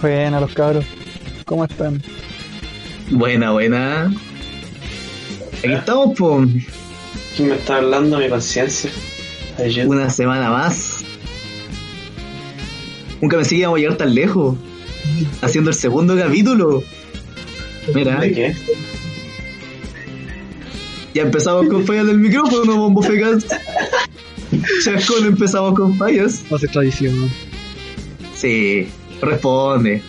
Buena los cabros. ¿Cómo están? Buena, buena. Aquí estamos, po. ¿Quién me está hablando? Mi paciencia. Una semana más. Nunca pensé que íbamos a llegar tan lejos. Haciendo el segundo capítulo. Mira, ¿De qué? ya empezamos con fallas del micrófono, bombo fecas. Chascón, empezamos con fallas. Ser tradición. ¿no? Sí, responde.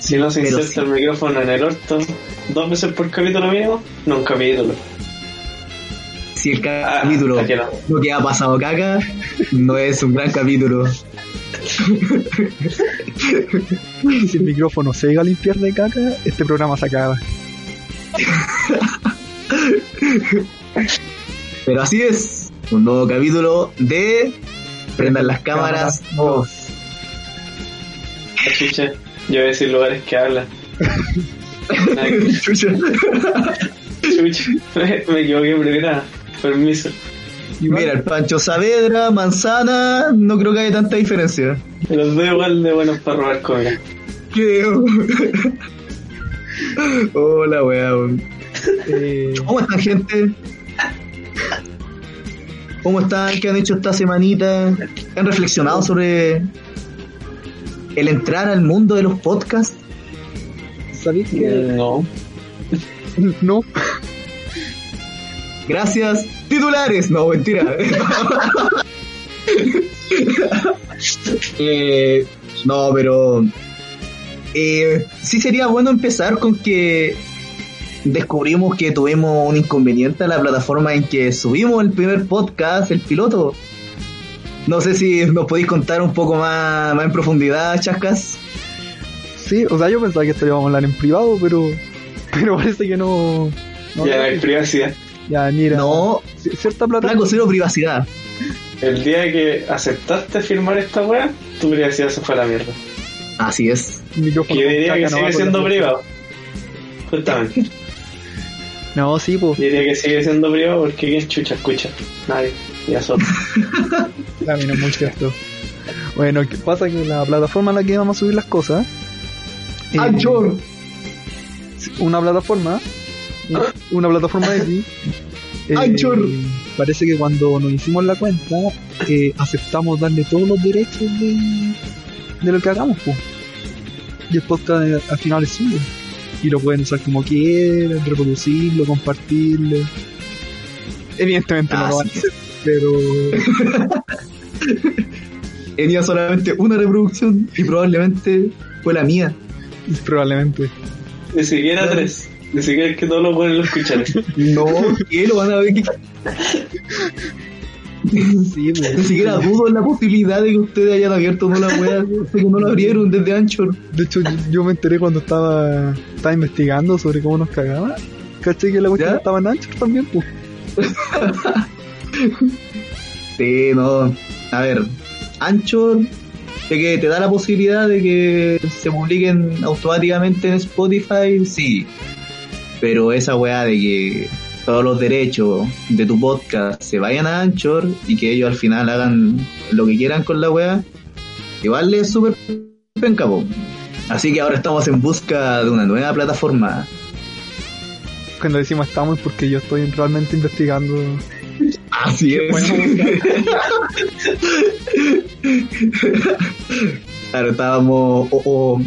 Si no se Pero inserta sí. el micrófono en el orto dos veces por capítulo mínimo, no un capítulo. Si el Ah, capítulo, no. lo que ha pasado caca, no es un gran capítulo. Si el micrófono se llega a limpiar de caca, este programa se acaba. Pero así es, un nuevo capítulo de Prendan las cámaras 2. Chucha, yo voy a decir lugares que hablan. Ay, Chucha. Chucha, me, me equivoqué primera. Permiso. Mira, el Pancho Saavedra, Manzana, no creo que haya tanta diferencia. Los dos igual de buenos para robar comida. Creo. Hola, weón. Eh, ¿Cómo están, gente? ¿Cómo están? ¿Qué han hecho esta semanita? ¿Han reflexionado sobre el entrar al mundo de los podcasts? ¿Sabéis que No. no? Gracias. Titulares. No, mentira. Eh, no, pero eh, sí sería bueno empezar con que descubrimos que tuvimos un inconveniente en la plataforma en que subimos el primer podcast, el piloto. No sé si nos podéis contar un poco más, más en profundidad, Chascas. Sí, o sea, yo pensaba que esto lo íbamos a hablar en privado, pero pero parece que no. no ya hay privacidad. Ya, mira. No, ci- Cierta plata. Cero privacidad. El día que aceptaste firmar esta weá, tu privacidad se fue a la mierda. Así es. yo diría que sigue siendo privado. Justamente. No, sí, pues. Diría que sigue siendo privado porque ¿quién chucha escucha? Nadie. Y eso. A mí no es muy cierto. Bueno, ¿qué pasa? Que la plataforma en la que vamos a subir las cosas. eh, Anchor. Una plataforma. Una plataforma X. eh, Anchor. Parece que cuando nos hicimos la cuenta, eh, aceptamos darle todos los derechos de, de lo que hagamos, pues. Y el podcast eh, al final es suyo. Y lo pueden usar como quieran, reproducirlo, compartirlo. Evidentemente no lo van a sí. hacer, pero Tenía solamente una reproducción y probablemente fue la mía. probablemente. Ni siquiera Claro. tres. Ni siquiera es que todos los buenos lo escuchan. No, ¿qué? Lo van a ver. Sí, pues. Ni siquiera dudo en la posibilidad de que ustedes hayan abierto no la wea, que no la abrieron desde Anchor. De hecho, yo, me enteré cuando estaba, estaba investigando sobre cómo nos cagaban. Caché que la cuestión ¿Ya? estaba en Anchor también, pues. Sí, no. A ver, Anchor, de que te da la posibilidad de que se publiquen automáticamente en Spotify, sí. Pero esa weá de que todos los derechos de tu podcast se vayan a Anchor y que ellos al final hagan lo que quieran con la weá, igual es súper penca. Así que ahora estamos en busca de una nueva plataforma. Cuando decimos estamos es porque yo estoy realmente investigando. Así es. claro, estábamos. O, o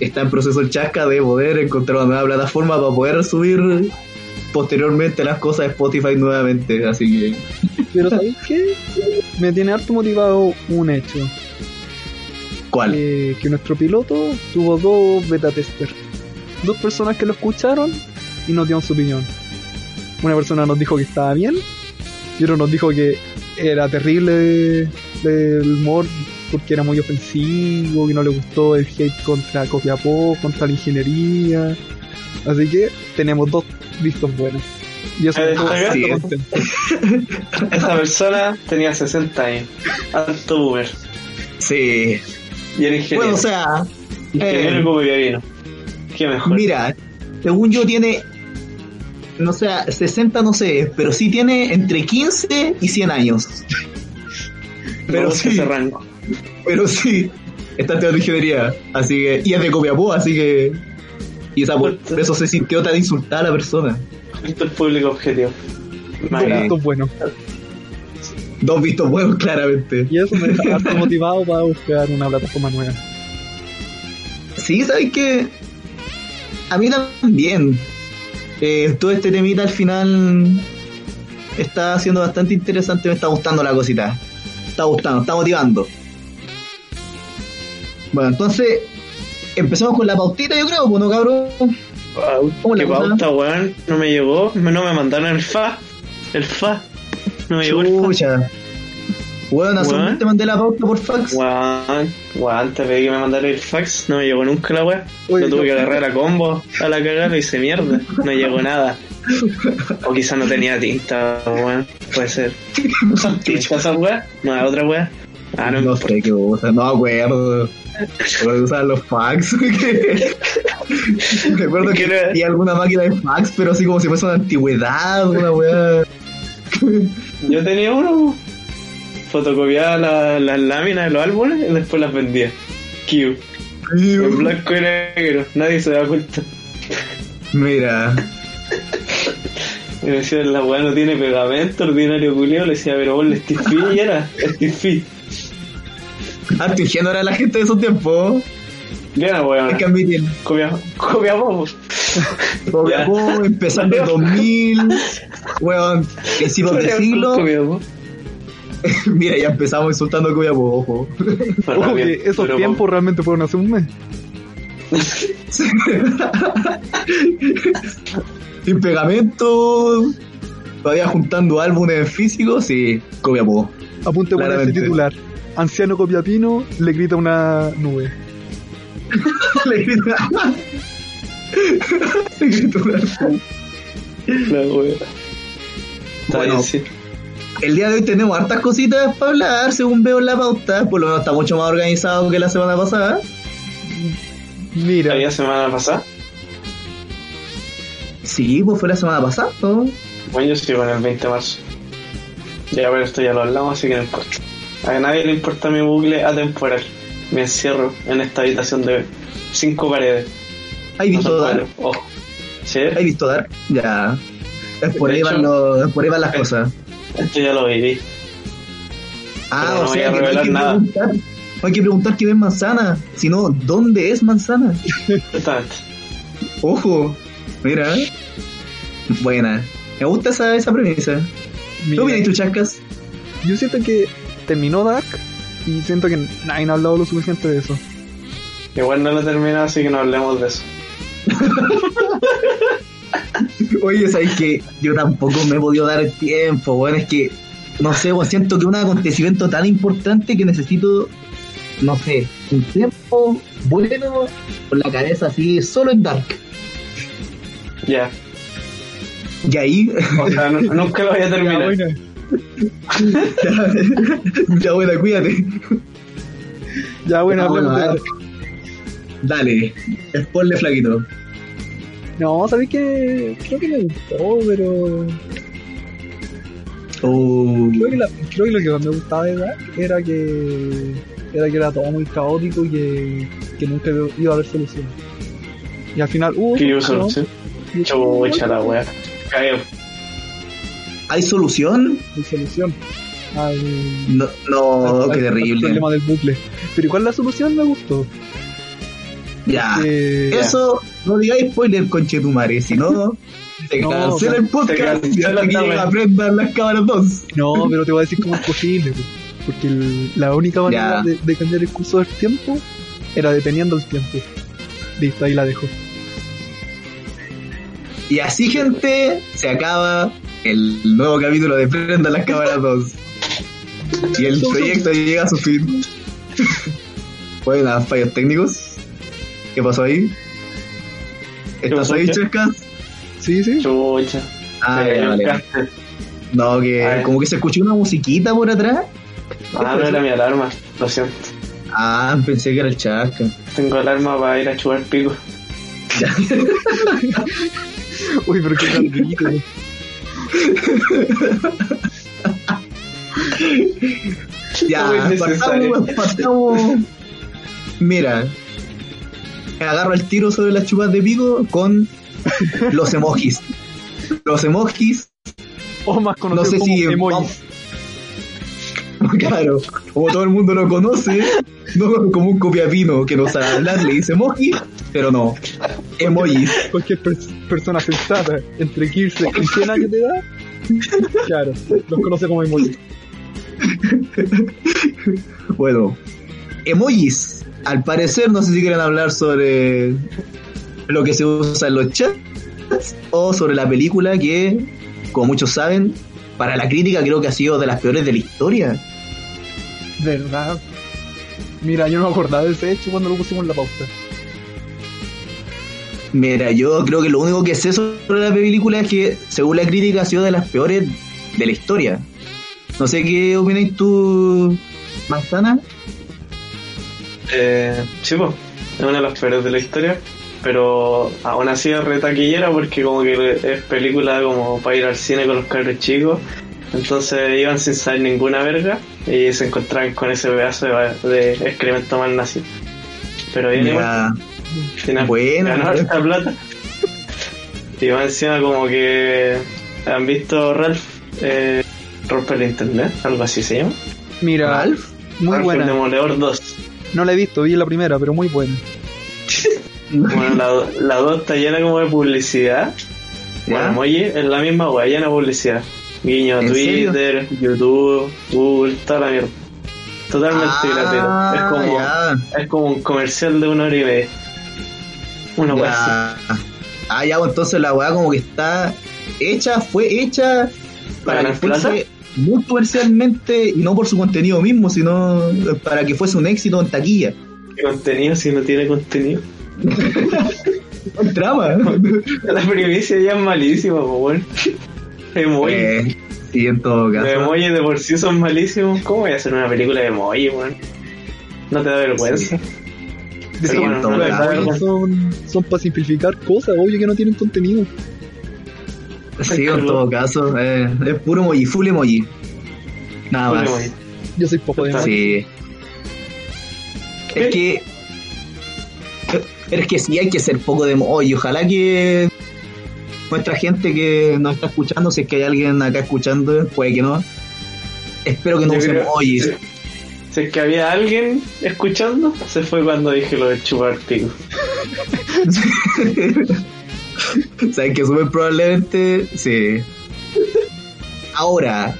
está en proceso el chasca de poder encontrar una nueva plataforma para poder subir posteriormente las cosas a Spotify nuevamente. Así que. Pero ¿sabéis qué? Me tiene harto motivado un hecho. ¿Cuál? eh, que nuestro piloto tuvo dos beta testers. Dos personas que lo escucharon y nos dieron su opinión. Una persona nos dijo que estaba bien Y otro nos dijo que era terrible del humor porque era muy ofensivo, que no le gustó el hate contra Copiapó, contra la ingeniería. Así que tenemos dos vistos buenos. Y eso Eh, es. contento. Esa persona tenía 60 años. Alto boomer. Sí. Y era ingeniero. Bueno, o sea, ingeniero eh. Qué mejor. mira, según yo tiene, no sé, 60 no sé, pero sí tiene entre 15 y 100 años. Pero sí, ese rango. pero sí, está estudiando ingeniería, así que, y es de Copiapó, así que, y esa, por eso se sintió tan insultada la persona. Esto es público objetivo. Dos vistos buenos. Dos vistos buenos, claramente. Y eso me deja harto motivado para buscar una plataforma nueva. Sí, ¿sabes qué? A mí también. Eh, todo este temita al final está siendo bastante interesante, me está gustando la cosita. Está gustando, está motivando. Bueno, entonces, empezamos con la pautita, yo creo, bueno, cabrón. Wow, ¿Cómo la qué pauta, weón. No me llegó. No me mandaron el fa. El fa. No me llegó el fa. Hace un Weón. mes te mandé la pauta por fax. Weón, weón, te pedí que me mandara el fax, no me llegó nunca la weá. Lo tuve que agarrar a combo a la cagada y hice mierda. No llegó nada. O quizá no tenía tinta, weón. Puede ser. ¿Usan tinta esas weas? No, otra weá. Ah, no, no sé qué usa, no acuerdo. Usar los fax. Recuerdo que había alguna máquina de fax, pero así como si fuese una antigüedad, una weá. Yo tenía uno. Fotocopiaba la- las láminas de los álbumes y después las vendía. Q. En blanco y negro. Nadie se da cuenta. Mira, Y me decía, la weá no tiene pegamento, ordinario culiao. Le decía, pero vos le estifí y era. Estifí. harto ingenuo era la gente de esos tiempos. Ya, weón. Hay que admitir. Copia, copia vos. Copiapó, empezando en 2000, weón, principios de siglo. Copia vos. Mira, ya empezamos insultando a Copiapó, ojo. Ojo que esos Pero, tiempos realmente fueron hace un mes. Sin pegamento, todavía juntando álbumes físicos, sí, Copiapó. Apunte por ese titular. Anciano copiapino le grita una nube. Le grita. Le grita una- La wea. Está Bueno. bien, sí. El día de hoy tenemos hartas cositas para hablar, según veo en la pauta. Por lo menos está mucho más organizado que la semana pasada. Mira, ¿Había semana pasada? Sí, pues fue la semana pasada, ¿no? Bueno, yo sigo en el 20 de marzo. Ya, pero esto ya lo hablamos, así que no importa. A nadie le importa mi bucle atemporal. Me encierro en esta habitación de cinco paredes. ¿Has No visto Dark? cuatro. Ojo. ¿Sí? ¿Has visto Dark? Ya. Es por, ahí van hecho- los- es por ahí van las cosas. Esto ya lo viví. Ah, Pero no o voy sea a que no hay revelar que nada. preguntar. No hay que preguntar quién es manzana, sino dónde es manzana. Exactamente. Ojo, mira. Buena. Me gusta esa, esa premisa. ¿Qué mira, opinas tú, Chascas? yo siento que terminó Dark y siento que nadie ha hablado lo suficiente de eso. Igual no lo he terminado, así que no hablemos de eso. Oye, ¿sabes que Yo tampoco me he podido dar el tiempo, bueno, es que, no sé, siento que es un acontecimiento tan importante que necesito, no sé, un tiempo bueno con la cabeza así, solo en Dark. Ya. Y ahí, O sea, nu- nunca lo voy a Ya, terminar. bueno, ya bueno, cuídate. ya bueno, Ya, bueno. Dale, ponle flaquito. No, ¿sabéis que Creo que me gustó, pero... Oh, Creo que, la- creo que lo que más me gustaba de Dark era que... Era que era todo muy caótico y que, que nunca iba a haber solución. Y al final hubo ¿Qué solución? Chucha la wea. Cayó. ¿Hay solución? y solución al, No, no al- qué terrible. problema del bucle. Pero igual la solución me gustó. Ya. Eso, no digáis spoiler, conchetumare, si no, se No, cancela el podcast y hasta que a las cámaras 2. No, pero te voy a decir cómo es posible. Porque el- la única manera de, de cambiar el curso del tiempo era deteniendo el tiempo. Listo, ahí la dejo. Y así, gente, se acaba el nuevo capítulo de Prenda las Cámaras 2. Y el proyecto llega a su fin. Buenas, fallos técnicos. ¿Qué pasó ahí? ¿Estás ahí? Chescas? Sí, sí. Chucha. Ah, ya, vale. No, que como que se escuchó una musiquita por atrás. Ah, no era mi alarma. Lo siento. Ah, pensé que era el Chasca. Tengo alarma para ir a chupar pico. Uy, pero qué. ¿no? Ya, partamos, partamos. Mira, agarro el tiro sobre las chupas de pico con los emojis. Los emojis, O más no conocido sé como si emojis. claro, como todo el mundo lo conoce, no como un copiapino que no sabe hablar, le dice emoji, pero no, emojis. Cualquier pers- persona sensata entre 15 y 100 años de edad, claro, los conoce como emojis. Bueno, emojis. Al parecer, no sé si quieren hablar sobre lo que se usa en los chats o sobre la película que, como muchos saben, para la crítica creo que ha sido de las peores de la historia. ¿Verdad? Mira, yo no me acordaba de ese hecho cuando lo pusimos en la pauta. Mira, yo creo que lo único que sé sobre la película es que, según la crítica, ha sido de las peores de la historia. No sé qué opináis tú, Manzana. Eh, sí, pues, es una de las peores de la historia, pero aún así es retaquillera porque como que es película como para ir al cine con los cabros chicos, entonces iban sin saber ninguna verga y se encontraban con ese pedazo de, de excremento mal nacido. Pero bien igual, buena. ganó harta plata. Y más encima como que han visto Ralph eh, romper el internet, algo así se llama. Mira, Ralph. muy Ralph el buena. Demoledor 2. No la he visto, vi la primera, pero muy buena. Bueno, la, la 2 está llena como de publicidad. Bueno, emoji es la misma wea, llena de publicidad. Guiño a ¿En Twitter, YouTube, Google, toda la mierda. Totalmente Ah, gratuito. Es como, ya. es como un comercial de una hora y media. Una wea así. Ya. Ah, ya, pues, entonces la weá como que está hecha, fue hecha para ¿Ganar que? Muy comercialmente y no por su contenido mismo, sino para que fuese un éxito en taquilla. ¿Qué contenido si no tiene contenido? Trama. La primicia ya es malísima, bueno. Emoji. Eh, sí, en todo Los caso. emojis de por sí son malísimos. ¿Cómo voy a hacer una película de emoji, weón? ¿No te da vergüenza? Sí, Pero bueno, no da vergüenza. Son, son para simplificar cosas, obvio que no tienen contenido. Sí, en todo caso. eh, es puro emoji, full emoji. Nada Full más. emoji. Yo soy poco de emoji. Sí. Es que. Pero es que sí hay que ser poco de emoji. Ojalá que nuestra gente que nos está escuchando, si es que hay alguien acá escuchando, puede que no. Espero que no Yo use creo- emojis. Si es que había alguien escuchando, se fue cuando dije lo de chupar pico. Saben que súper probablemente sí. Ahora,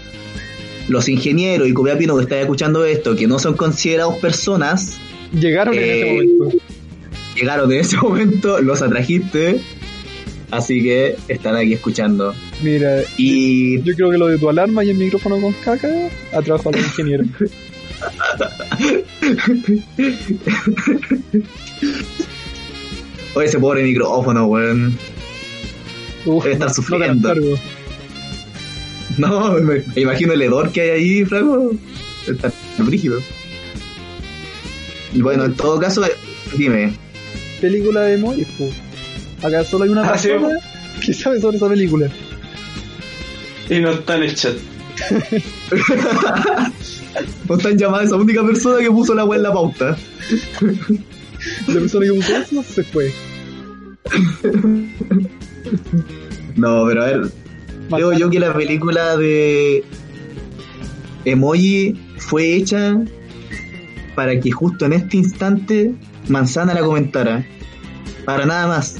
los ingenieros y copiapino que están escuchando esto, que no son considerados personas, Llegaron en ese Eh, momento. llegaron en ese momento, los atrajiste, así que están aquí escuchando. Mira, Y yo creo que lo de tu alarma y el micrófono con caca atrajo a los ingenieros. oye, ese pobre micrófono, weón. Uf, Debe estar sufriendo. No, me, me imagino el hedor que hay ahí, Franco. Está brígido. Y Bueno, en todo caso, dime. Película de emojis, po. Acá solo hay una Ah, sí, persona que sabe sobre esa película. Y no está en el chat. No están llamadas esa única persona que puso la weá en la pauta. La persona que puso eso se fue. No, pero a ver, creo yo que la película de Emoji fue hecha para que justo en este instante Manzana la comentara. Para nada más.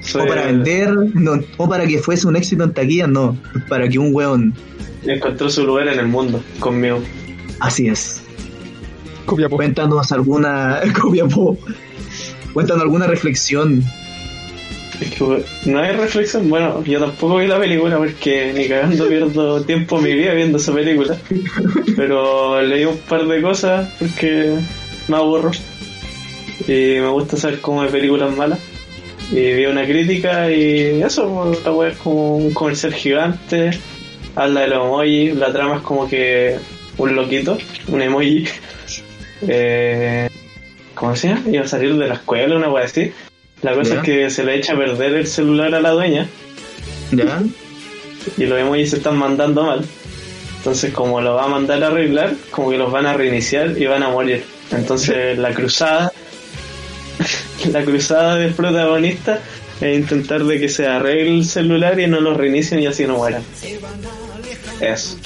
Soy- O para vender, no, o para que fuese un éxito en taquilla, no. Para que un weón. Encontró su lugar en el mundo conmigo. Así es. Copia po. Cuéntanos alguna. Copiapó. Cuéntanos alguna reflexión. Es que no hay reflexión. Bueno, yo tampoco vi la película porque ni cagando pierdo tiempo en mi vida viendo esa película. Pero leí un par de cosas porque me aburro. Y me gusta saber cómo hay películas malas. Y vi una crítica y eso, pues, la wea es como un comercial gigante. Habla de los emojis, la trama es como que un loquito, un emoji. Eh, ¿Cómo se llama? Iba a salir de la escuela, una wea así. La cosa Ya. es que se le echa a perder el celular a la dueña ¿Ya? y los emojis se están mandando mal. Entonces, como lo va a mandar a arreglar, como que los van a reiniciar y van a morir. Entonces, la cruzada, la cruzada del protagonista es intentar de que se arregle el celular y no lo reinicien y así no mueran. Eso.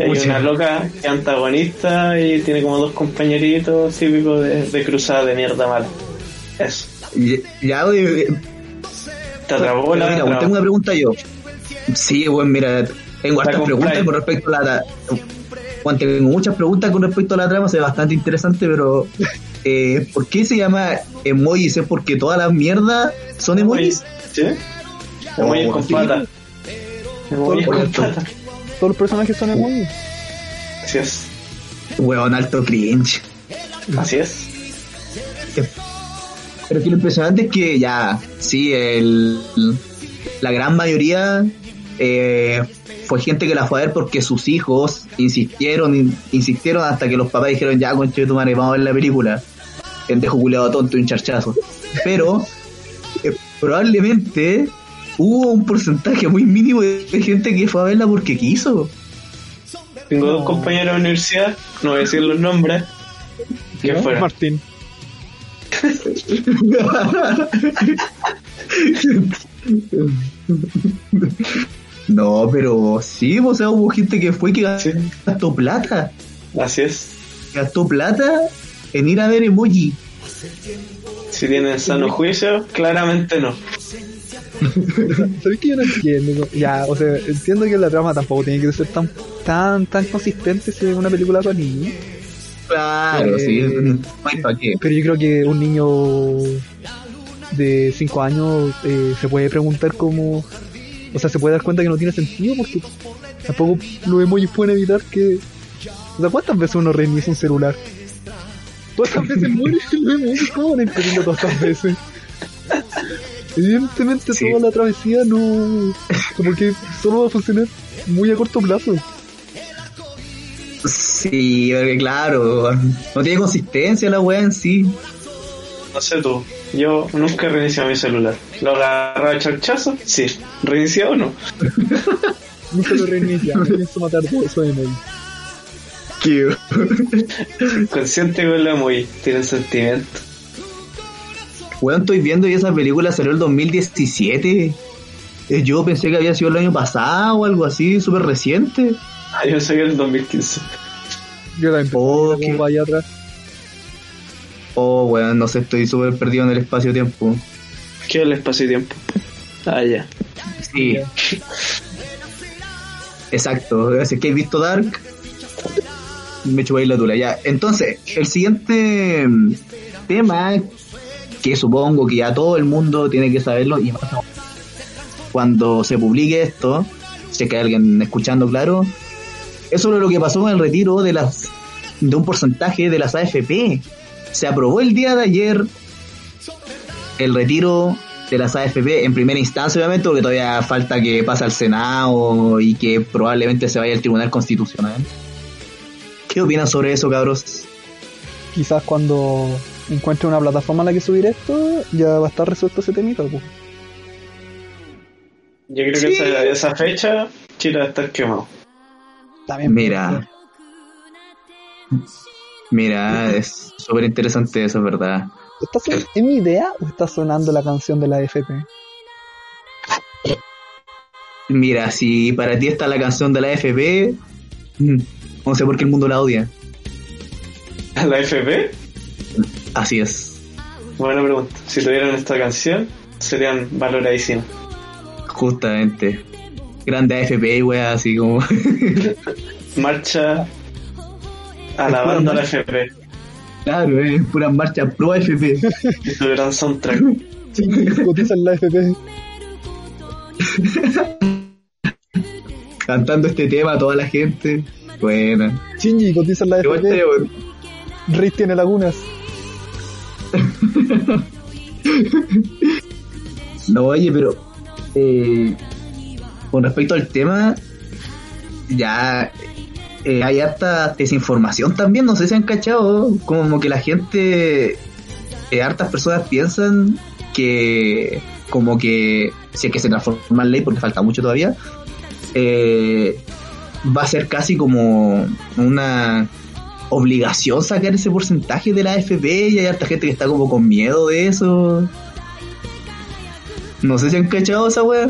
Hay una loca que antagonista y tiene como dos compañeritos típicos de, de cruzada de mierda mala. Eso. Ya, ya, oye, Te atrapó la mira, tengo una pregunta yo. Sí, bueno, mira, tengo hartas preguntas con respecto a la. Bueno, tengo muchas preguntas con respecto a la trama, se ve bastante interesante, pero eh, ¿por qué se llama emojis? ¿Es porque todas las mierdas son emojis? ¿Sí? Emojis Oh, con sí. pata. Emojis Todo con pata. Todos los personajes son emojis. Así es. Weón, alto cringe. Así es. Pero que lo impresionante es que ya, sí, el, la gran mayoría eh, fue gente que la fue a ver porque sus hijos insistieron, in- insistieron hasta que los papás dijeron, ya, conche tu madre, vamos a ver la película. Pendejo culeado tonto y un charchazo. Pero eh, probablemente hubo un porcentaje muy mínimo de gente que fue a verla porque quiso. Tengo dos compañeros de universidad, no voy a decir los nombres, que fueron. Martín. no, pero sí, o sea, hubo gente que fue que Sí, gastó plata. así es. gastó plata en ir a ver emoji. Si tienen sano juicio, claramente no. ¿Sabes que yo no entiendo? Ya, o sea, entiendo que la trama tampoco tiene que ser tan tan tan consistente si es una película para niños. Claro, Eh, sí. Pero yo creo que un niño de 5 años eh, se puede preguntar cómo. O sea, se puede dar cuenta que no tiene sentido porque tampoco los emojis pueden evitar que. O sea, ¿cuántas veces uno reinicia un celular? ¿Cuántas veces muere los emojis? ¿Cómo van a estas veces? Evidentemente Sí. toda la travesía no. Como que solo va a funcionar muy a corto plazo. Sí, porque claro, no tiene consistencia la weá en sí. No sé tú, yo nunca he reiniciado mi celular. ¿Lo agarraba a charchazo? Sí. ¿Reiniciado o no? Nunca lo reinicia, no pienso matar todos esos emojis. Consciente con la muy, tienen sentimiento. Weón, estoy viendo y esa película salió el 2017. Eh, Yo pensé que había sido el año pasado o algo así, súper reciente. Ah, Yo sé que el 2015. Yo Oh, qué- como vaya atrás. Oh, weón, no sé, estoy súper perdido en el espacio-tiempo. ¿Qué es el espacio y tiempo? Ah, ya. Sí. Exacto, así que he visto Dark. Me chupáis la tula, ya. Entonces, el siguiente mm, tema, que supongo que ya todo el mundo tiene que saberlo, y más cuando se publique esto, si es que hay alguien escuchando, claro, es sobre lo que pasó con el retiro de las de un porcentaje de las AFP. Se aprobó el día de ayer el retiro de las AFP en primera instancia, obviamente, porque todavía falta que pase al Senado y que probablemente se vaya al Tribunal Constitucional. ¿Qué opinan sobre eso, cabros? Quizás cuando encuentre una plataforma en la que subir esto, ya va a estar resuelto ese temita. pues. Yo creo Sí. que esa, esa fecha Chile va a estar quemado. También Mira, mira, es súper interesante eso, es verdad. ¿Está ¿Es mi idea o está sonando la canción de la FP? Mira, si para ti está la canción de la AFP, mm, no sé por qué el mundo la odia. ¿A la FP? Así es, Buena pregunta. Si tuvieran esta canción, serían valoradísimas. justamente. Grande AFP, wea, así como. Marcha alabando a la FP. claro, es pura marcha pro AFP. Su gran soundtrack. Shinji, cotiza en la FP. Cantando este tema a toda la gente. Buena. Shinji, cotiza en la Igual FP. te- Riz tiene lagunas. No, oye, pero eh, con respecto al tema, ya eh, hay harta desinformación también, no sé si han cachado, como que la gente, eh, hartas personas piensan que como que si es que se transforma en ley, porque falta mucho todavía, eh, va a ser casi como una obligación sacar ese porcentaje de la AFP y hay harta gente que está como con miedo de eso. No sé si han cachado esa wea.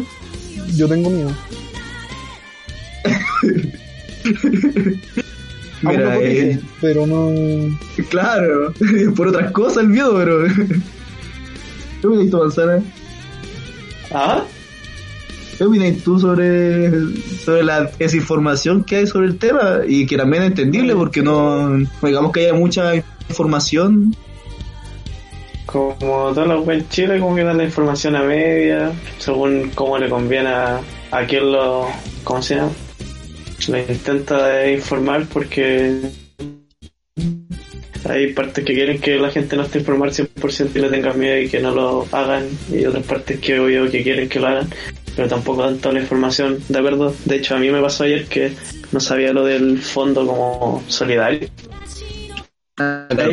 Yo tengo miedo. No eh, pero no. claro, por otras cosas el miedo, pero. ¿Qué opinas tú, Manzana? ¿Ah? ¿Qué opinas tú sobre, sobre la desinformación que hay sobre el tema? Y que también es entendible porque no, no digamos que haya mucha información. Como todos los en Chile, como que dan la información a media, según cómo le conviene a, a quien lo, ¿cómo se llama? Lo intenta informar porque hay partes que quieren que la gente no esté informada al 100% y le tengan miedo y que no lo hagan, y otras partes que obvio que quieren que lo hagan, pero tampoco dan toda la información de acuerdo. De hecho, a mí me pasó ayer que no sabía lo del fondo como solidario. Claro.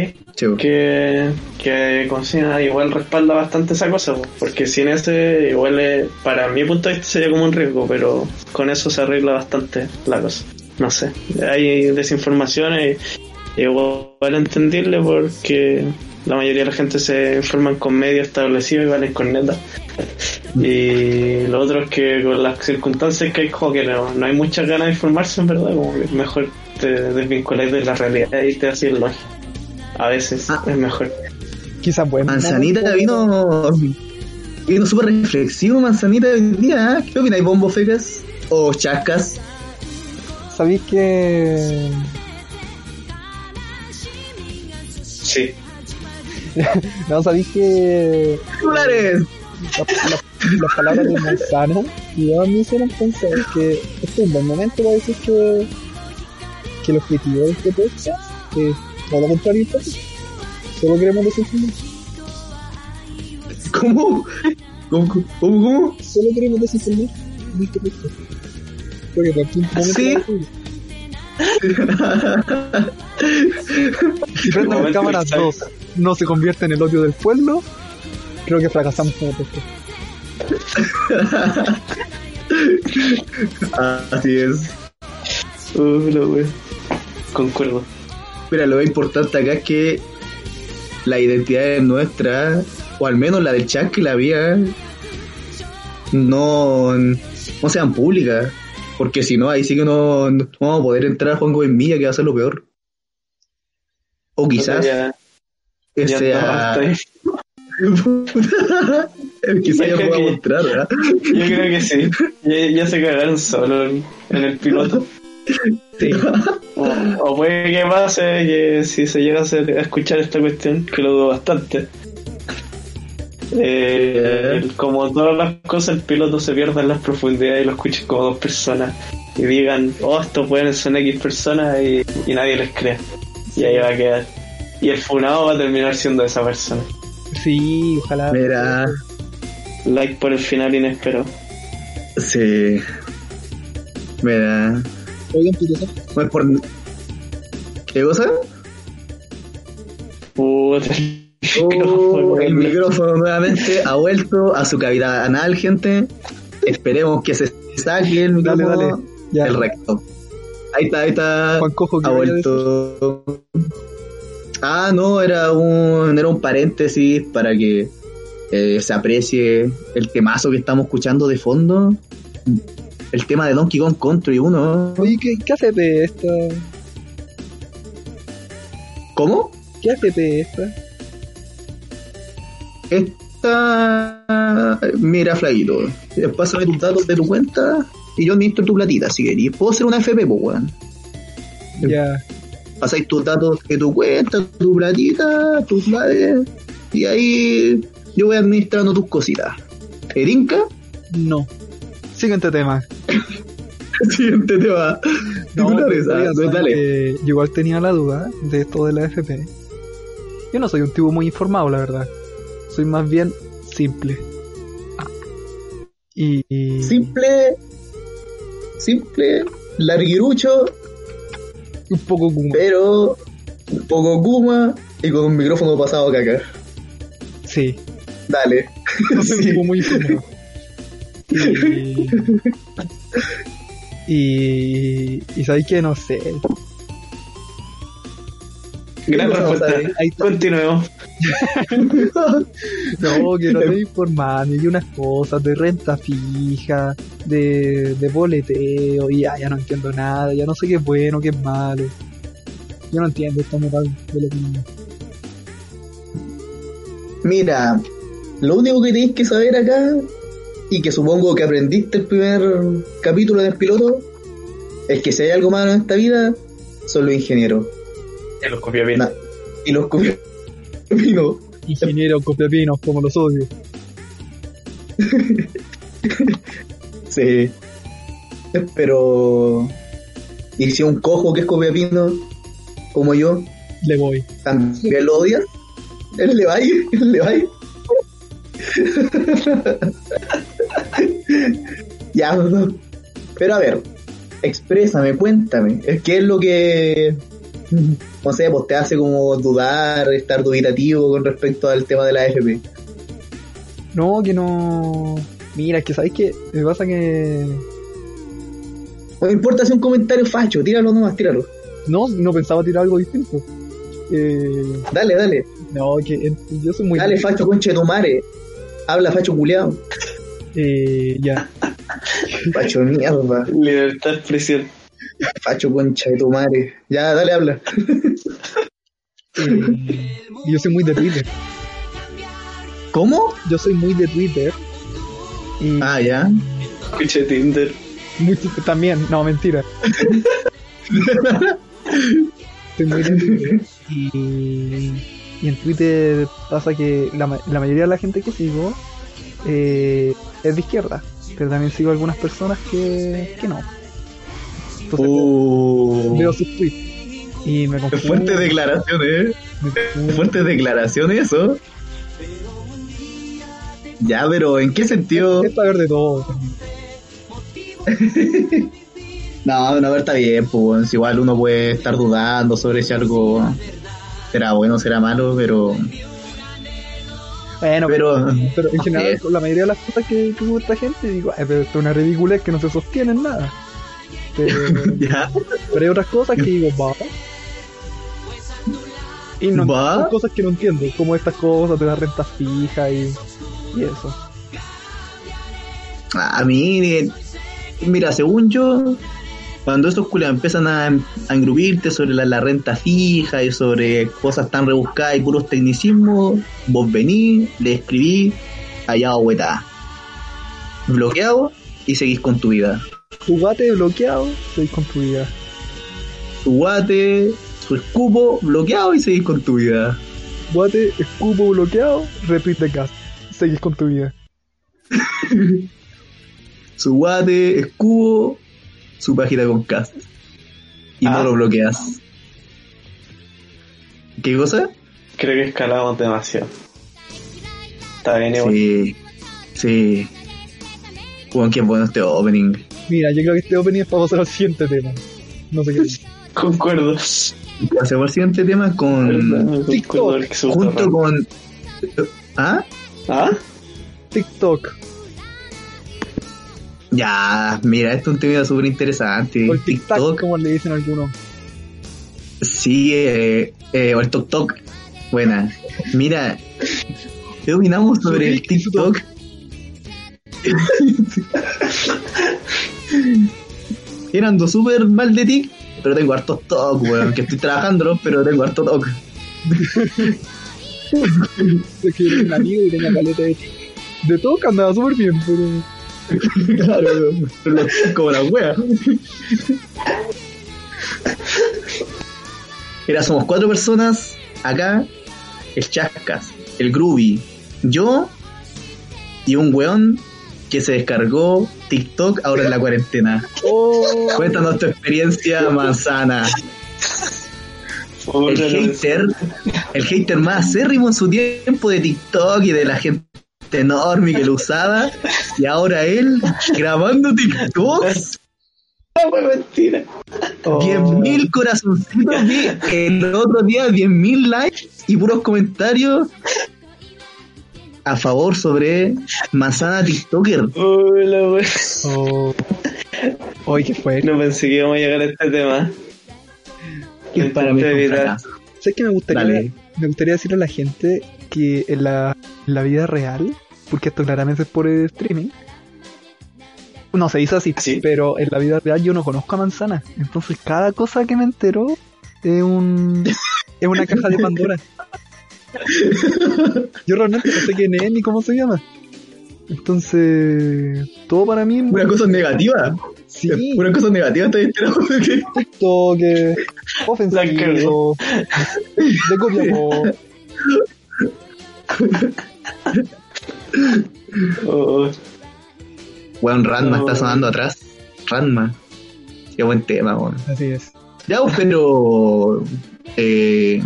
Que, que consigna igual respalda bastante esa cosa, po, porque sin ese igual es- para mi punto de vista sería como un riesgo, pero con eso se arregla bastante la cosa. No sé, hay desinformación y y igual entendible porque la mayoría de la gente se informan con medios establecidos y valen con neta. Y lo otro es que con las circunstancias que hay, como que no, no hay muchas ganas de informarse, en verdad, como que mejor te desvinculáis de la realidad y te haces lógico. A veces Ah. es mejor. Quizás bueno. Manzanita vino. Vino súper reflexivo, Manzanita, hoy día. ¿eh? ¿Qué opináis, Bombo Fecas? ¿O Chascas? ¿Sabéis que. Sí. No, sabéis que. La- las palabras de Manzano ya me hicieron pensar que este es un buen momento para decir que, que el objetivo de este podcast es todo lo contrario a. Solo queremos desinformar. ¿Cómo? ¿Cómo? ¿Cómo? ¿Cómo? Solo queremos desinformar. Porque un momento ¿Sí? Si prenden las Momento cámaras exacto. 2 no se convierte en el odio del pueblo, creo que fracasamos como podcast. Así es. Uh, lo wea. Concuerdo. Mira, lo importante acá es que la identidad es nuestra, o al menos la del chat que la había, no, no sean públicas. Porque si no, ahí sí que no, no vamos a poder entrar a Juan Gómez Milla, que va a ser lo peor. O quizás Ya, que ya sea. está, basta. quizás ya pueda que- mostrar, ¿verdad? Yo creo que sí. Ya, ya se cagaron solo en, en el piloto. Sí. O, o puede que pase que si se llega a, hacer- a escuchar esta cuestión, que lo dudo bastante. Eh, como todas las cosas, el piloto se pierda en las profundidades y lo escuchen como dos personas y digan, oh, estos pueden son X personas y, y nadie les crea. Y ahí va a quedar. Y el funado va a terminar siendo esa persona. Sí, ojalá. Mira, Like por el final inesperado. sí. Mira, Oigan, por. ¿Qué cosa? Puta, Oh, el micrófono nuevamente ha vuelto a su cavidad anal, gente. Esperemos que se saque el micrófono dale. Ya. del recto. Ahí está, ahí está. Juan Cojo, ¿qué ha vuelto. Ah, no, era un, era un paréntesis para que eh, se aprecie el temazo que estamos escuchando de fondo. El tema de Donkey Kong Country 1. Oye, ¿qué, qué ACP es esta? ¿Cómo? ¿Qué ACP es esta? Esta. Mira, Flaguito. Pásame tus datos de tu cuenta y yo administro tu platita si querés. Puedo ser una FP, pues, weón. Ya. Pasáis tus datos de tu cuenta, tu platita, tus claves. Y ahí yo voy administrando tus cositas. ¿Erinca? No. Siguiente tema. Siguiente tema. No, oigan, ¿saben dale. yo igual tenía la duda de esto de la FP. Yo no soy un tipo muy informado, la verdad. Soy más bien simple. Y, y- Simple, simple, larguirucho, un poco como... pero un poco Kuma y con un micrófono pasado caca. Sí, Dale. no soy un Sí. muy. Y, y, y sabéis que no sé. Gran respuesta. Ahí. Continuemos. No, que no estoy informando y unas cosas de renta fija, de, de boleteo, y ya, ya no entiendo nada, ya no sé qué es bueno, qué es malo. Yo no entiendo esta moral de lo que Mira, lo único que tenéis que saber acá, y que supongo que aprendiste el primer capítulo del piloto, es que si hay algo malo en esta vida, son los ingenieros. Ya los copié bien. Y los copiapinos. Ingeniero copiapinos como los odio. Sí. Pero. Y si un cojo que es copiapino, como yo, Le voy. también lo odias, él le va a ir, él le va a ir. ya, no. pero a ver, exprésame, cuéntame, es que es lo que, no sé, pues te hace como dudar, estar dubitativo con respecto al tema de la AFP. No, que no. Mira, es que sabéis que me pasa que. No importa si un comentario facho, tíralo nomás, tíralo. No, no pensaba tirar algo distinto. Eh, Dale, dale, no, que yo soy muy. dale, facho conche tu mare. Habla, facho culiao. Eh, ya. Facho mierda. Libertad de expresión. Facho concha de tu madre. Ya, dale, habla. Eh, yo soy muy de Twitter. ¿Cómo? Yo soy muy de Twitter. Y Ah, ya. Escuché Tinder. muy- también, no, mentira. Soy muy de Twitter. Y, y en Twitter pasa que la, ma- la mayoría de la gente que sigo eh, es de izquierda. Pero también sigo algunas personas que, que no. Entonces Uh, veo sus tweets. Y me confundo. fuertes declaraciones, ¿eh? declaraciones, eso. Ya, pero ¿en qué sentido? Es saber de todo. No, no, está bien, pues, igual uno puede estar dudando sobre si algo será bueno o será malo, pero. Bueno, Pero. Pero en general, con la mayoría de las cosas que, sube esta gente, digo, "Ay, pero esto es una ridiculez que no se sostiene en nada. Pero, Ya. pero hay otras cosas que digo, va. Y no, ¿Va? son cosas que no entiendo, como estas cosas de la renta fija y, y eso. A mí, eh, mira, según yo, cuando estos culiados empiezan a, a engrupirte sobre la, la renta fija y sobre cosas tan rebuscadas y puros tecnicismos, vos venís, le escribís, allá hueta, bloqueado y seguís con tu vida. Tu guate bloqueado, seguís con tu vida. Tu guate, su escupo bloqueado y seguís con tu vida. Guate, escupo bloqueado, repeat the cast. Seguís con tu vida. Su guate, escupo, su página con cast. Y Ah. no lo bloqueas. ¿Qué cosa? Creo que escalamos demasiado. Está bien, igual. Sí, sí. Bueno, qué bueno este opening. Mira, yo creo que este opening es para pasar al siguiente tema. No sé qué. Concuerdo. Pasemos al siguiente tema con. Se Junto con. ¿Ah? ¿Ah? TikTok. Ya, mira, esto es un tema súper interesante. O el TikTok, TikTok. como le dicen algunos. Sí, eh, eh, o el TikTok. Buena. Mira, ¿qué opinamos sobre el Su TikTok? Ando súper mal de tic, pero tengo hartos TOC, weón. Que estoy trabajando, pero tengo harto TOC. Es que un amigo y tenía caleta de De que andaba súper bien, pero. Claro, pero TOC como la wea. Mira, somos cuatro personas acá. El Chascas, el Groovy, yo y un weón que se descargó TikTok ahora en la cuarentena. Oh, Cuéntanos tu experiencia manzana. El hater, el hater más acérrimo en su tiempo de TikTok y de la gente enorme que lo usaba. Y ahora él grabando TikToks. fue mentira. oh. 10.000 corazoncitos el otro día 10.000 likes y puros comentarios a favor sobre manzana TikToker. Uy, la wea. Oh. Oye, ¿qué fue? No pensé que íbamos a llegar a este tema. Que para mí. ¿Sabes que me gustaría, Dale. me gustaría decirle a la gente que en la, en la vida real, porque esto claramente es por el streaming, no se dice así, Sí. pero en la vida real yo no conozco a Manzana. Entonces cada cosa que me entero es un es una caja de Pandora. Yo realmente no sé quién es ni cómo se llama. Entonces, todo para mí Una cosa negativa. sí, Una cosa negativa, estoy enterado de que- La cagó. ofensivo, de copiapó. Oh, Weón, Ranma No. está sonando atrás. Ranma. Qué buen tema, weón. Así es. Ya, pues, pero. Eh,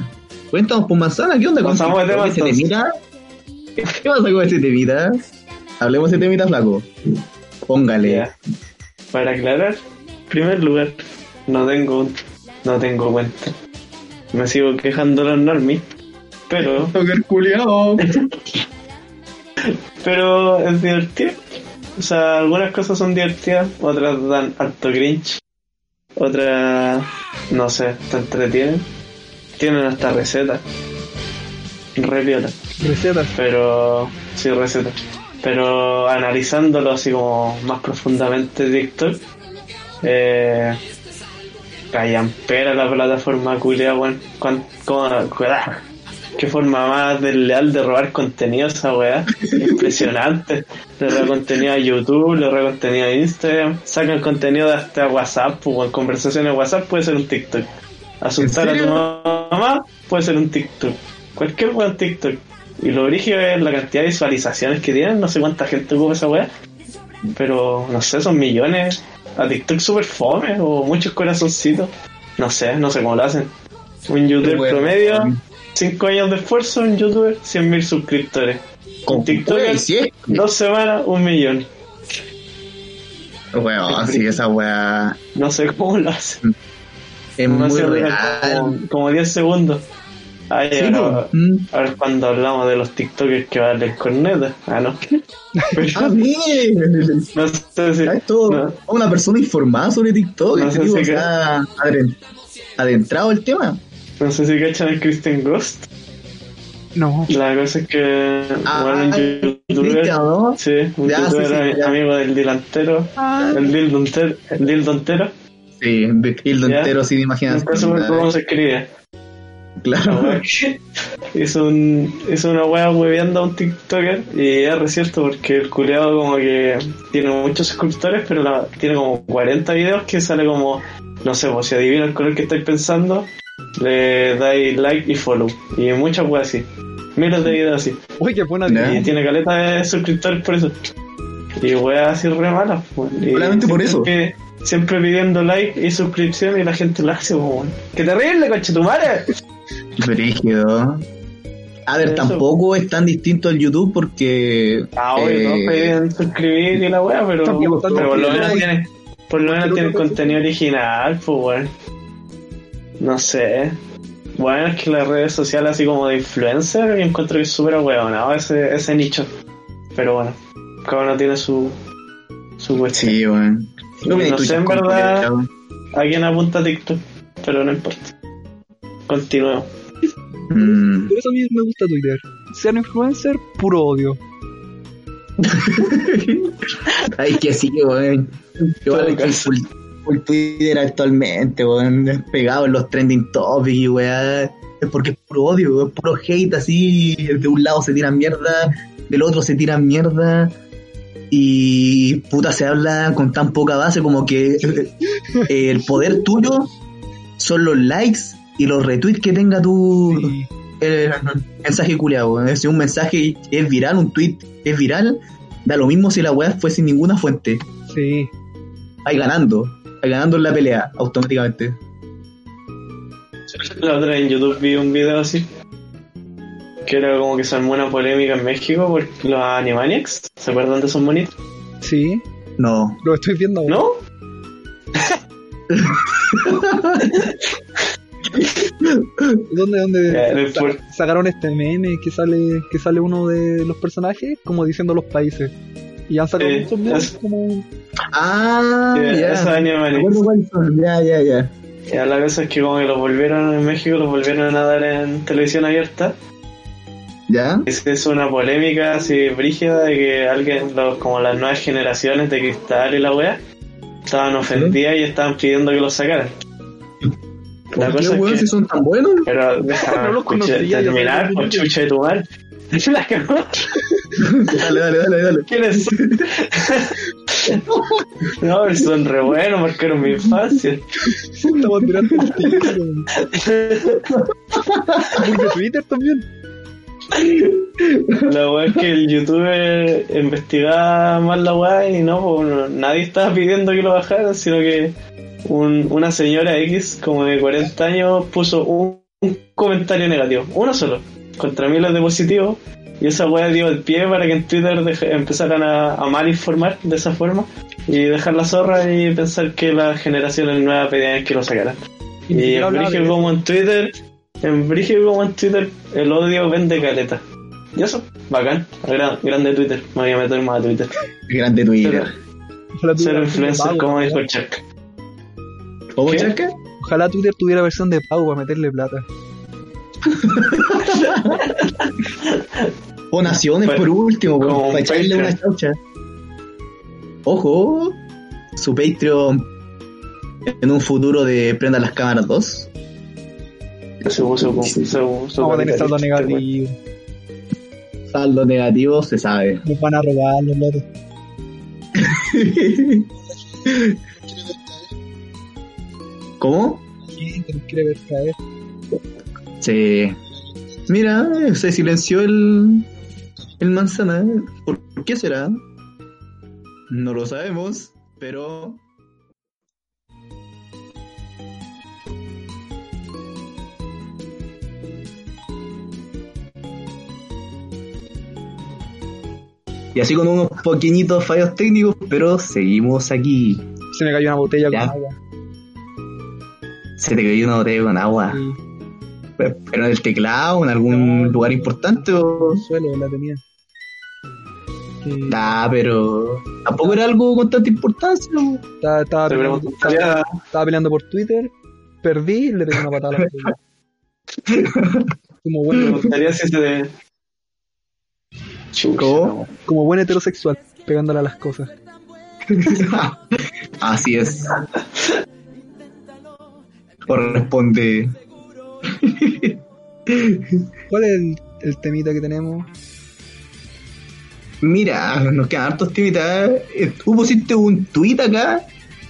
cuéntanos, pues, manzana, ¿qué onda con ese entonces. temita? ¿Qué pasa con ese temita? Hablemos de temita, flaco. Póngale. ya. Para aclarar, en primer lugar, no tengo no tengo cuenta. Me sigo quejando los normies, pero pero es divertido. O sea, algunas cosas son divertidas, otras dan harto cringe, otras, no sé, te entretienen. Tienen hasta recetas. Re viola. Recetas. Pero, sí, recetas. Pero analizándolo así como más profundamente TikTok, eh, callampera la plataforma culia, weón. Cuidá. Qué forma más desleal de robar contenido esa weá. Impresionante. Le roba contenido a YouTube, le roba contenido a Instagram. Sacan contenido de hasta WhatsApp, pues, en conversaciones de WhatsApp puede ser un TikTok. Asustar a tu mamá puede ser un TikTok. Cualquier weón TikTok. Y lo origen es la cantidad de visualizaciones que tienen. No sé cuánta gente ocupa esa weá. Pero no sé, son millones. A TikTok super fome o muchos corazoncitos. No sé, no sé cómo lo hacen. Un youtuber Bueno, promedio, 5 años de esfuerzo, un youtuber, 100.000 suscriptores. Con TikTok. Dos semanas, un millón. Weón, sí, esa weá No sé cómo lo hacen. Es No muy real. Como, como 10 segundos. Ay, Sí, ahora. Mm. a ver cuando hablamos de los TikTokers que van del corneta. Ah, no. Ah, bien. No sé si. Esto, no. una persona informada sobre TikTok, No este sé tipo, si adren- adentrado el tema. No sé si cachan el Christian Ghost. No. La cosa es que. Ah, bueno, un youtuber. Cristian, ¿no? Sí, un Ya, sí, youtuber sí, ya. amigo del delantero. El dildontero. El dildontero. Sí, de Hildo Ya. entero sin imaginación. Cómo se escribe. La Claro. hizo, un, hizo una wea hueveando a un TikToker y es re cierto porque el culeado como que tiene muchos suscriptores pero la- tiene como 40 videos que sale como, no sé, pues si adivina el color que estáis pensando, le dais like y follow. Y muchas weas así. Miles de videos así. Uy, qué buena Ya. Y tiene caleta de suscriptores por eso. Y weas así re malas. pues. Solamente por eso. Siempre pidiendo like y suscripción y la gente lo hace, weón. ¡Qué terrible, conchetumare! Brígido. A ver, Eso. tampoco es tan distinto al YouTube porque. Ah, obvio, eh, no piden suscribir y la wea, pero, pero por lo que menos hay. tiene, por lo menos tiene no- contenido original, pues weón. No sé. Bueno, es que las redes sociales así como de influencer, yo encuentro que es súper ese, ese nicho. Pero bueno, cada uno tiene su, su cuestión. Sí, weón. No tu sé, en verdad. ¿A quién apunta TikTok? Pero no importa. Continuemos. Mm. Por eso a mí me gusta Twitter. Sean influencer, puro odio. Ay, que sí, weón. Yo caso. full, full Twitter actualmente, weón. es Pegado en los trending topics y weón. Es porque es puro odio, es puro hate así. De un lado se tiran mierda, del otro se tiran mierda. Y puta, se habla con tan poca base como que eh, el poder tuyo son los likes y los retweets que tenga tu, Sí. eh, mensaje culiado. Si un mensaje es viral, un tweet es viral, da lo mismo si la weá fue sin ninguna fuente. Sí. Ahí ganando. Ahí ganando en la pelea, automáticamente. La otra en YouTube vi un video así. Que era como que se armó una polémica en México por los Animaniacs. ¿Se acuerdan de esos monitos? Sí. No. Lo estoy viendo ahora. ¿No? ¿Dónde, dónde Eh, sa- sacaron este meme que sale que sale uno de los personajes como diciendo los países? Y han sacado Sí, muchos memes es- como... Ah, Sí, ya. Ya, ya, ya. Ya la cosa es que como que los volvieron en México, los volvieron a dar en televisión abierta. ¿Ya? Es, es una polémica así brígida de que alguien, los, como las nuevas generaciones de cristal y la wea, estaban ofendidas y estaban pidiendo que los sacaran. La ¿Por qué, cosa es weón, que- si son tan buenos? Pero déjame No los escuchar- conocía, yo terminar con los chucha de tu madre. La dale, dale, dale, dale. ¿Quiénes son? No, pero son re buenos, marcaron mi infancia. Estamos tirando el Twitter también. La weá es que el youtuber investigaba más la weá y no, pues, nadie estaba pidiendo que lo bajaran, sino que un- una señora X, como de 40 años, puso un, un comentario negativo, uno solo, contra miles de positivos, y esa weá dio el pie para que en Twitter deje- empezaran a, a mal informar de esa forma y dejar la zorra y pensar que las generaciones nuevas pedían que lo sacaran. Y Y de- como en Twitter, en Brigio como en Twitter, el odio vende caleta. Y eso, bacán, gran, grande Twitter, me voy a meter más a Twitter. Grande Twitter. Ser influencer de como pago, dijo Chuck. ¿Cómo. Chaca? Ojalá Twitter tuviera versión de pago para meterle plata. O naciones por último, como un para echarle Patreon. una chaucha. Ojo, su Patreon en un futuro de Prenda las Cámaras 2. Se puso como- se puso Vamos a tener saldo negativo. Saldo negativo, se sabe. Nos van a robar los lotes. ¿Cómo? Nos quiere ver caer. Se. Mira, se silenció el. El manzana. ¿Por qué será? No lo sabemos, pero. Y así con unos pequeñitos fallos técnicos, pero seguimos aquí. Se me cayó una botella Ya. con agua. Se te cayó una botella con agua. Y ¿Pero en el teclado, en algún lugar importante o...? el suelo la tenía. Y Ah, pero tampoco era algo con tanta importancia. estaba, estaba peleando, estaba- estaba peleando por Twitter, perdí y le pegué una patada a la botella. Como me buen, preguntaría si se te... Chucha, ¿Cómo? como buen heterosexual, pegándole a las cosas. Así es. Corresponde. ¿Cuál es el, el temita que tenemos? Mira, nos quedan hartos temitas. Eh, Tú pusiste un tweet acá,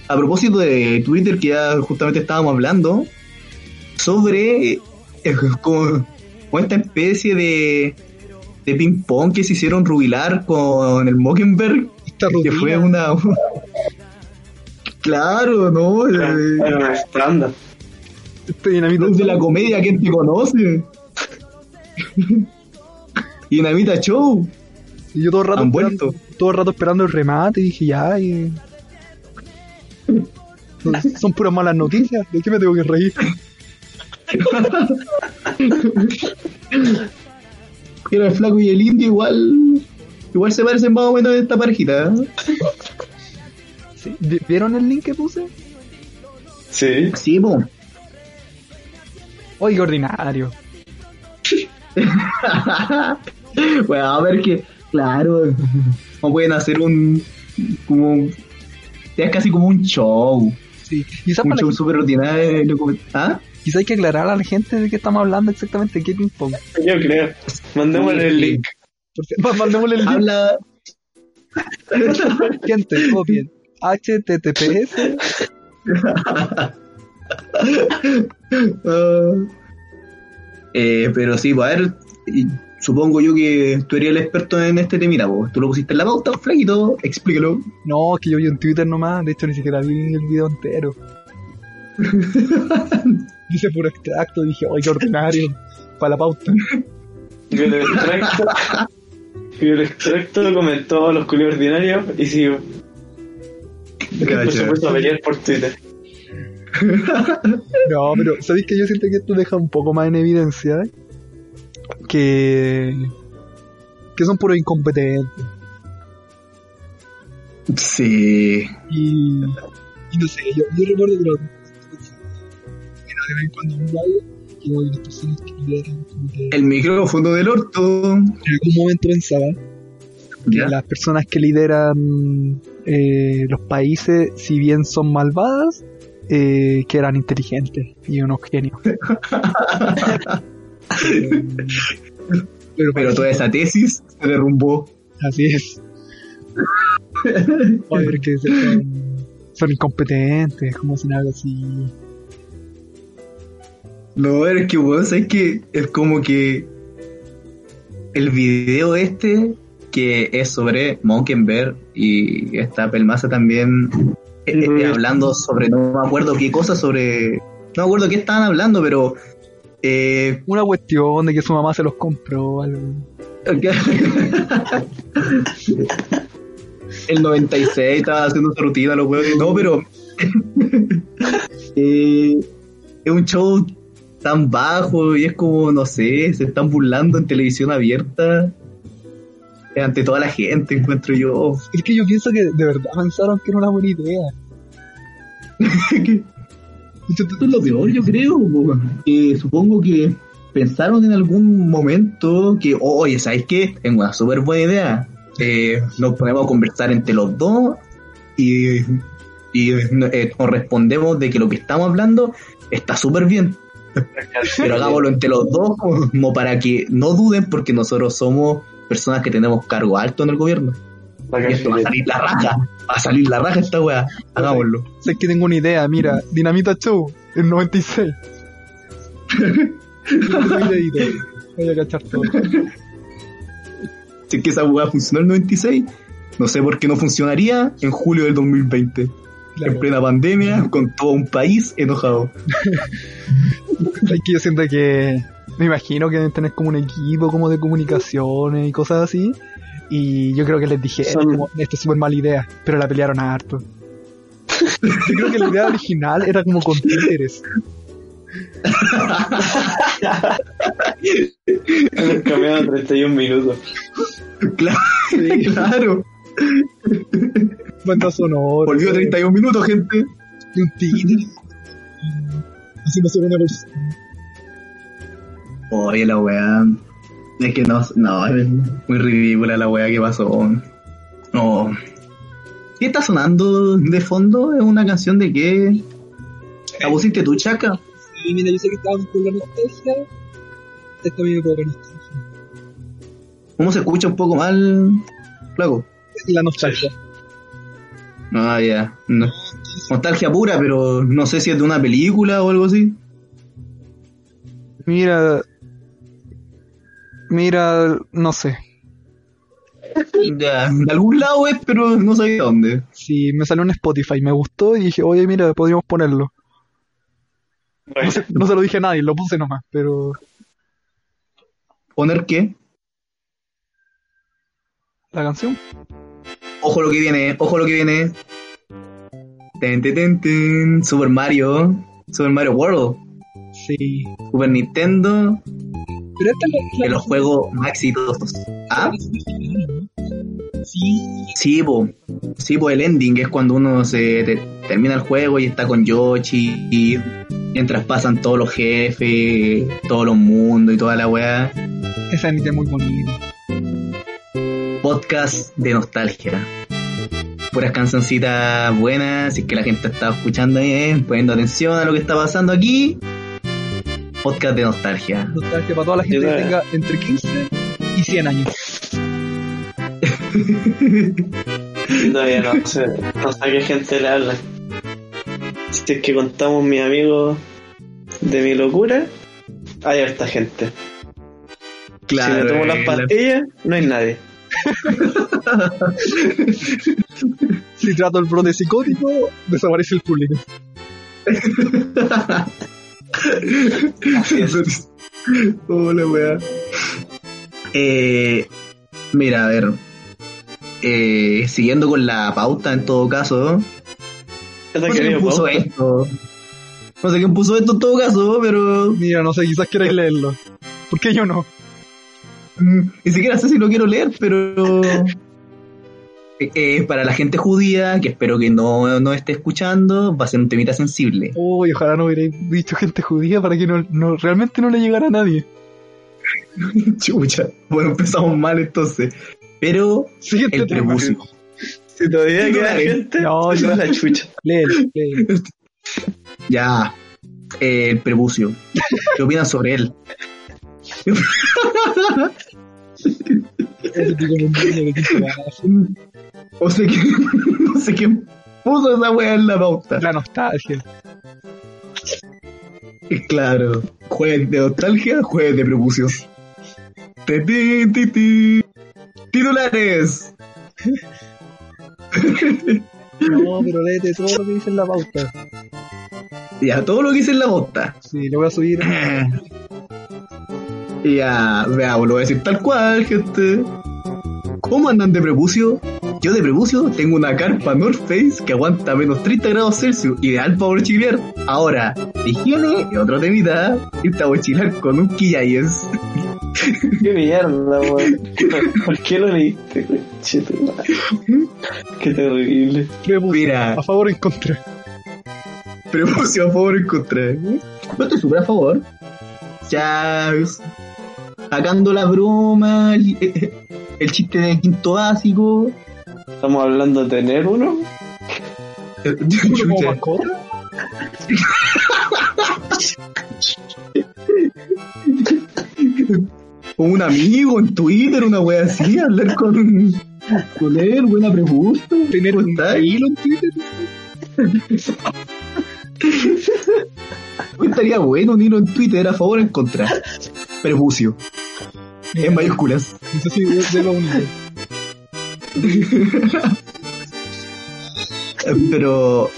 a propósito de Twitter, que ya justamente estábamos hablando, sobre eh, como, como esta especie de, de ping-pong que se hicieron rubilar con el Mockenberg, Esta que fue una... claro, ¿no? Era, Eh, era un estándar. Este dinamita. De la comedia, ¿quién te conoce? y Dinamita Show. Y yo todo el rato Han esperando, vuelto. todo el rato esperando el remate y dije ya y... Son puras malas noticias, ¿de qué me tengo que reír? El flaco y el indio igual. Igual se parecen más o menos a esta parejita. ¿eh? Sí. ¿Vi- ¿Vieron el link que puse? Sí. Sí, po. Qué ordinario. bueno, a ver que. Claro. No pueden hacer un. Como. Es casi como un show. Sí. Quizás Un para show súper ordinario. ¿Ah? Quizá hay que aclarar a la gente de qué estamos hablando exactamente, qué ping pong. Yo creo. Mandémosle el link. Mandémosle el link, Habla. gente, copien. HTTPS Ah. Eh, pero sí, pues, a ver, supongo yo que tú eres el experto en este temita, vos. Tú lo pusiste en la pauta, flaquito, explíquelo. No, es que yo vi en Twitter nomás, de hecho ni siquiera vi el video entero. Dice puro extracto, dije, oye, qué ordinario, para la pauta. Y el extracto, y el extracto comentó los culios ordinarios y sigo. Después se puso a pelear por Twitter. No, pero ¿sabéis que yo siento que esto deja un poco más en evidencia eh? que que son puros incompetentes Sí. y, y no sé, yo, yo recuerdo que de vez en cuando habla que que las personas que lideran como que El micrófono del orto. en algún momento pensaba que ¿Ya? las personas que lideran eh, los países, si bien son malvadas, eh, que eran inteligentes y unos genios. pero, Pero toda esa tesis se derrumbó. así es. Oye, porque son, son incompetentes, como si nada así. No, es que vos sabés que es como que el video este que es sobre Monkenberg y esta pelmaza también eh, eh, hablando sobre no me acuerdo qué cosa sobre no me acuerdo qué estaban hablando pero eh, Una cuestión de que su mamá se los compró. Algo. el 96 estaba haciendo su rutina los huevos no pero eh, es un show tan bajo y es como no sé se están burlando en televisión abierta ante toda la gente encuentro yo Es que yo pienso que de verdad pensaron que era una buena idea. Esto es lo peor, yo creo. Que supongo que pensaron en algún momento que, oye, ¿sabes qué? Tengo una súper buena idea. Eh, nos ponemos a conversar entre los dos y, y eh, nos respondemos de que lo que estamos hablando está súper bien. Pero hagámoslo entre los dos como para que no duden porque nosotros somos personas que tenemos cargo alto en el gobierno. Y esto va a salir la raja. Va a salir la raja esta weá. Hagámoslo. Sé que tengo una idea, mira, Dinamita Show, en 96. Voy a cachar todo. Si es que esa weá funcionó en el 96, no sé por qué no funcionaría en julio del 2020. Claro. En plena pandemia, con todo un país enojado. Es que yo siento que me imagino que deben tener como un equipo como de comunicaciones y cosas así. Y yo creo que les dije, Son- como, esta es súper mala idea, pero la pelearon harto. Yo creo que la idea original era como con títeres. Han cambiado 31 minutos. Claro, claro. Banda sonora. Volvió 31 minutos, gente. Y un títere. Haciendo solo una persona. Oye, la weá. Es que no, no, es muy ridícula la weá que pasó. No. ¿Qué está sonando de fondo? ¿Es una canción de qué? ¿La pusiste tú, chaca? Sí, mira, yo sé que estábamos con la nostalgia. Esto a mí me provoca nostalgia. ¿Cómo se escucha un poco mal, flaco? La nostalgia. Ah, ya. No. Nostalgia pura, pero no sé si es de una película o algo así. Mira. Mira, no sé. Ya, de algún lado es, pero no sé de dónde. Si me salió en Spotify, me gustó y dije, oye, mira, podríamos ponerlo. No se, no se lo dije a nadie, lo puse nomás, pero ¿Poner qué? la canción. Ojo lo que viene, ojo lo que viene. Ten, ten, ten. Super Mario. Super Mario World. Sí. Super Nintendo. Pero esta es la, De los juegos más exitosos. ¿Ah? Sí. Sí, po. Sí, po, el ending es cuando uno se te- termina el juego y está con Yoshi. Y mientras pasan todos los jefes, todos los mundos y toda la weá. Esa es muy bonita. Podcast de nostalgia. Puras cancioncitas buenas, si es que la gente está escuchando bien, poniendo atención a lo que está pasando aquí. Podcast de nostalgia. Nostalgia para toda la gente que tenga entre 15 y 100 años. Todavía no sé, no sé a qué gente le habla. Si es que contamos mis amigos de mi locura, hay harta gente. Claro. si me tomo las eh, pastillas, no hay nadie. Si trato el brote psicótico, desaparece el público. Hola, weá. Eh, mira, a ver. Eh, siguiendo con la pauta en todo caso. No sé quién puso pauta. esto. No sé quién puso esto en todo caso, pero Mira, no sé, quizás queréis leerlo. ¿Por qué yo no? Ni siquiera sé si lo quiero leer, pero eh, eh, para la gente judía, que espero que no, no esté escuchando, va a ser un temita sensible. Uy, ojalá no hubierais dicho gente judía para que no, no realmente no le llegara a nadie. Chucha. Bueno, empezamos mal entonces. Pero Siguiente el prepucio. Si todavía No, queda gente, No, es la chucha. Léelo, léelo. Ya. Eh, el prepucio. ¿Qué opinan sobre él? O sea que no sé quién puso esa weá en la pauta. La nostalgia. Claro. Jueves de nostalgia, jueves de prepucios. Ti, ti, ti, ti. Titulares. No, pero léete todo lo que dice en la pauta. Ya, todo lo que hice en la pauta. Sí, lo voy a subir. Ya, veamos, lo voy a decir tal cual, gente. ¿Cómo andan de prepucio? Yo de prepucio tengo una carpa North Face que aguanta menos 30 grados Celsius, ideal para mochilear. Ahora, de higiene y otro temita, irte a mochilar con un Quillayes. Qué mierda, weón. ¿Por qué lo leíste? Qué terrible. Prepucio. Mira. A favor o en contra. Prepucio a favor o en contra. Yo estoy súper a favor. Ya, sacando la broma, el, el chiste de quinto básico. Estamos hablando de tener uno. ¿Como Chucha. mascota? con un amigo en Twitter, una wea así, hablar con, con él, buena pregunta. Tener ¿Cómo un hilo en Twitter. Estaría bueno un hilo en Twitter a favor o en contra. Prepucio, en mayúsculas. Sé si de, lo único. Pero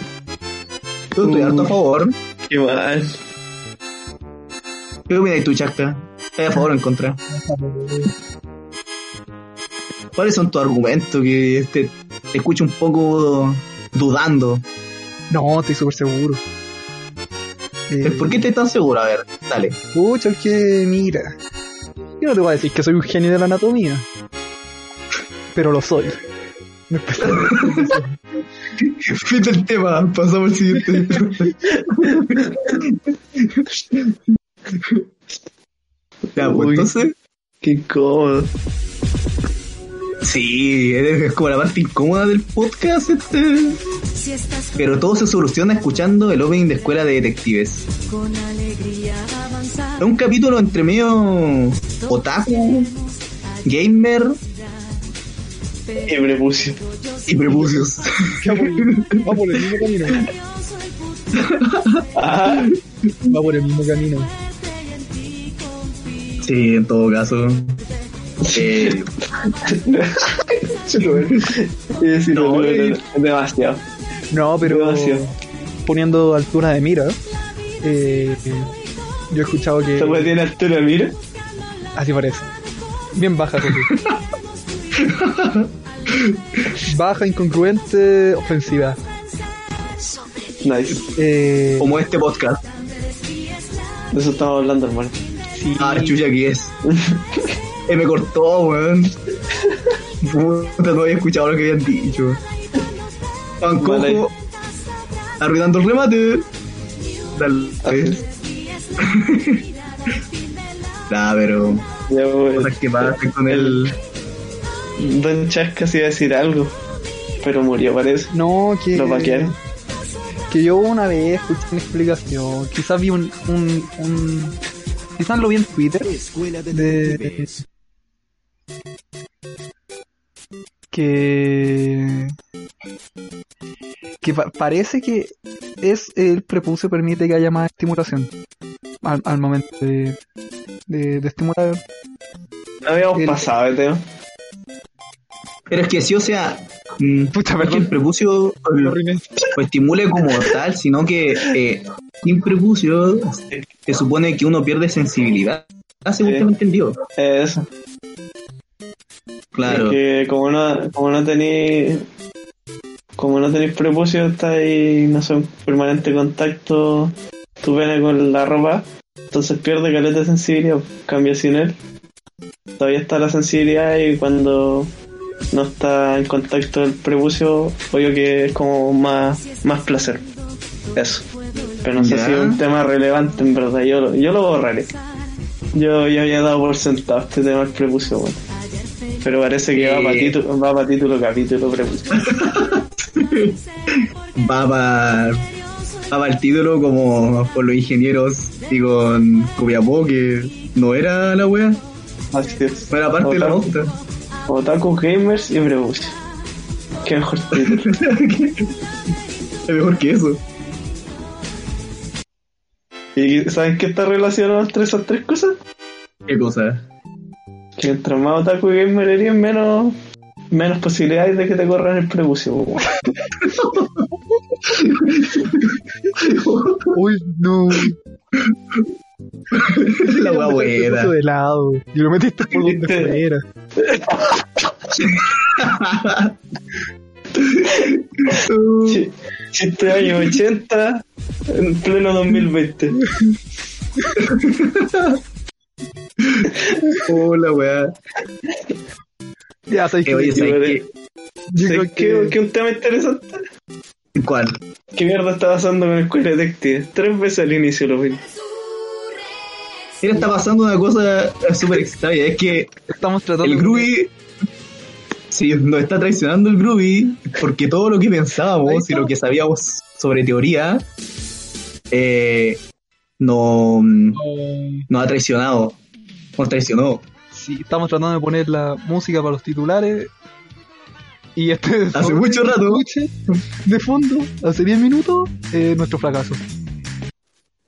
yo estoy harto a favor. Qué mal. ¿Qué opinas tú, Chasca? ¿Estás a favor o en contra? ¿Cuáles son tus argumentos que te, te escucho un poco dudando? No, estoy súper seguro. Eh, ¿Por qué estás seguro? A ver, dale. Pucha, es que mira. Yo no te voy a decir que soy un genio de la anatomía. Pero lo soy. Fin del tema, pasamos al siguiente. ya, pues Uy. entonces, Qué incómodo. Sí, es como la parte incómoda del podcast este. Pero todo se soluciona escuchando el opening de Escuela de Detectives. con alegría avanzar, Es un capítulo entre medio otaku, gamer Qué prepucio. y prepucios. Va por el mismo camino. Ah, Va por el mismo camino. sí, en todo caso. Eh, es No, eh. demasiado. No, pero Demasiado. poniendo altura de mira, eh, yo he escuchado que ¿Esta weá tiene altura, mira? así parece. Bien baja. Baja, incongruente, ofensiva. Nice. Eh, como este podcast. De eso estamos hablando, hermano. sí, Ah, chucha que es. eh, me cortó, weón. Puta, no había escuchado lo que habían dicho. Estaban Vale. cojo, arruinando el remate. Dale. nah, pero Ya, pues, cosas que pasan con el. Don Chasca se iba a decir algo, pero murió, parece. no, que. Lo vaquearon. Que yo una vez escuché una explicación. Quizás vi un. un, un quizás lo vi en Twitter. De. Que. Que pa- parece que es el prepucio permite que haya más estimulación al, al momento de, de, de estimular Habíamos El- pasado de tema. Pero es que sí, o sea, mm, Puta, no es que el prepucio Lo estimule como tal, sino que eh, sin prepucio se supone que uno pierde sensibilidad. Ah, según tengo entendido. Eh, Eso. Claro. Que como no, como no tenéis como no tenéis prepucio, estáis no sé, en permanente contacto tu pene con la ropa, entonces pierde caleta de sensibilidad, cambia sin él. Todavía está la sensibilidad y cuando no está en contacto el prepucio, obvio que es como más, más placer. Eso. Pero no sé si es un tema relevante en verdad, yo, yo lo borraré. Yo ya había dado por sentado este tema del prepucio, bueno. Pero parece que va para título, va para título capítulo. Va para va pa el título como con los ingenieros y con Copiapó, que no era la wea, Así es. no era parte de la nota. Otaku Gamers y prepucio. Qué mejor título. es mejor que eso. ¿Y saben qué está relacionado entre esas tres cosas? ¿Qué cosa? Que mientras más otaku y gamer eres, menos, menos posibilidades de que te corran el prepucio. Uy, no. la wea buena. de lado. Y lo metiste por donde ¿Viste? fuera. Ch- Chiste año 80 en pleno 2020. Oh, la wea. Ya sabes Eh, que oye, ¿Sabes creo qué, que qué un tema interesante? ¿Cuál? ¿Qué mierda está pasando con el Quick Detective? Tres veces al inicio lo vi. Mira, está pasando una cosa eh, súper extraña. Es que estamos tratando el Groovy. Sí, nos está traicionando el Groovy. Porque todo lo que pensábamos y lo que sabíamos sobre teoría. Eh, no, de... nos ha traicionado. Nos traicionó. Sí, estamos tratando de poner la música para los titulares. Y este Hace mucho rato. escuche de fondo, hace 10 minutos, eh, nuestro fracaso.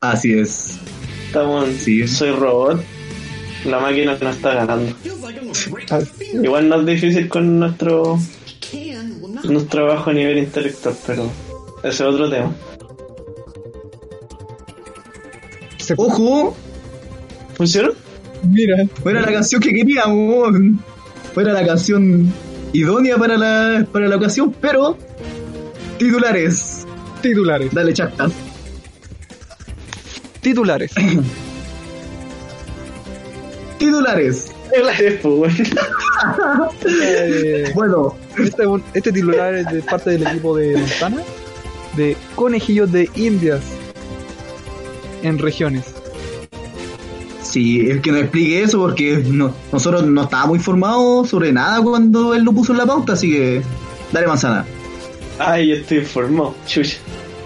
Así es. Estamos en Sí. Soy Robot. La máquina no está ganando. Ah, Igual no es difícil con nuestro nuestro bajo nivel intelectual, pero ese es otro tema. Se- ¡Ojo! ¿Funcionó? Mira, Fuera la canción que queríamos. Fuera la canción idónea para la, para la ocasión. Pero. Titulares. titulares. Dale, chastas. Titulares. Titulares. Eh, Bueno, este, este titular es de parte del equipo de Montana, de conejillos de indias en regiones. Sí, el que nos explique eso porque no- nosotros no estábamos informados sobre nada cuando él lo puso en la pauta, así que dale manzana. Ay, yo estoy informado. Chucha.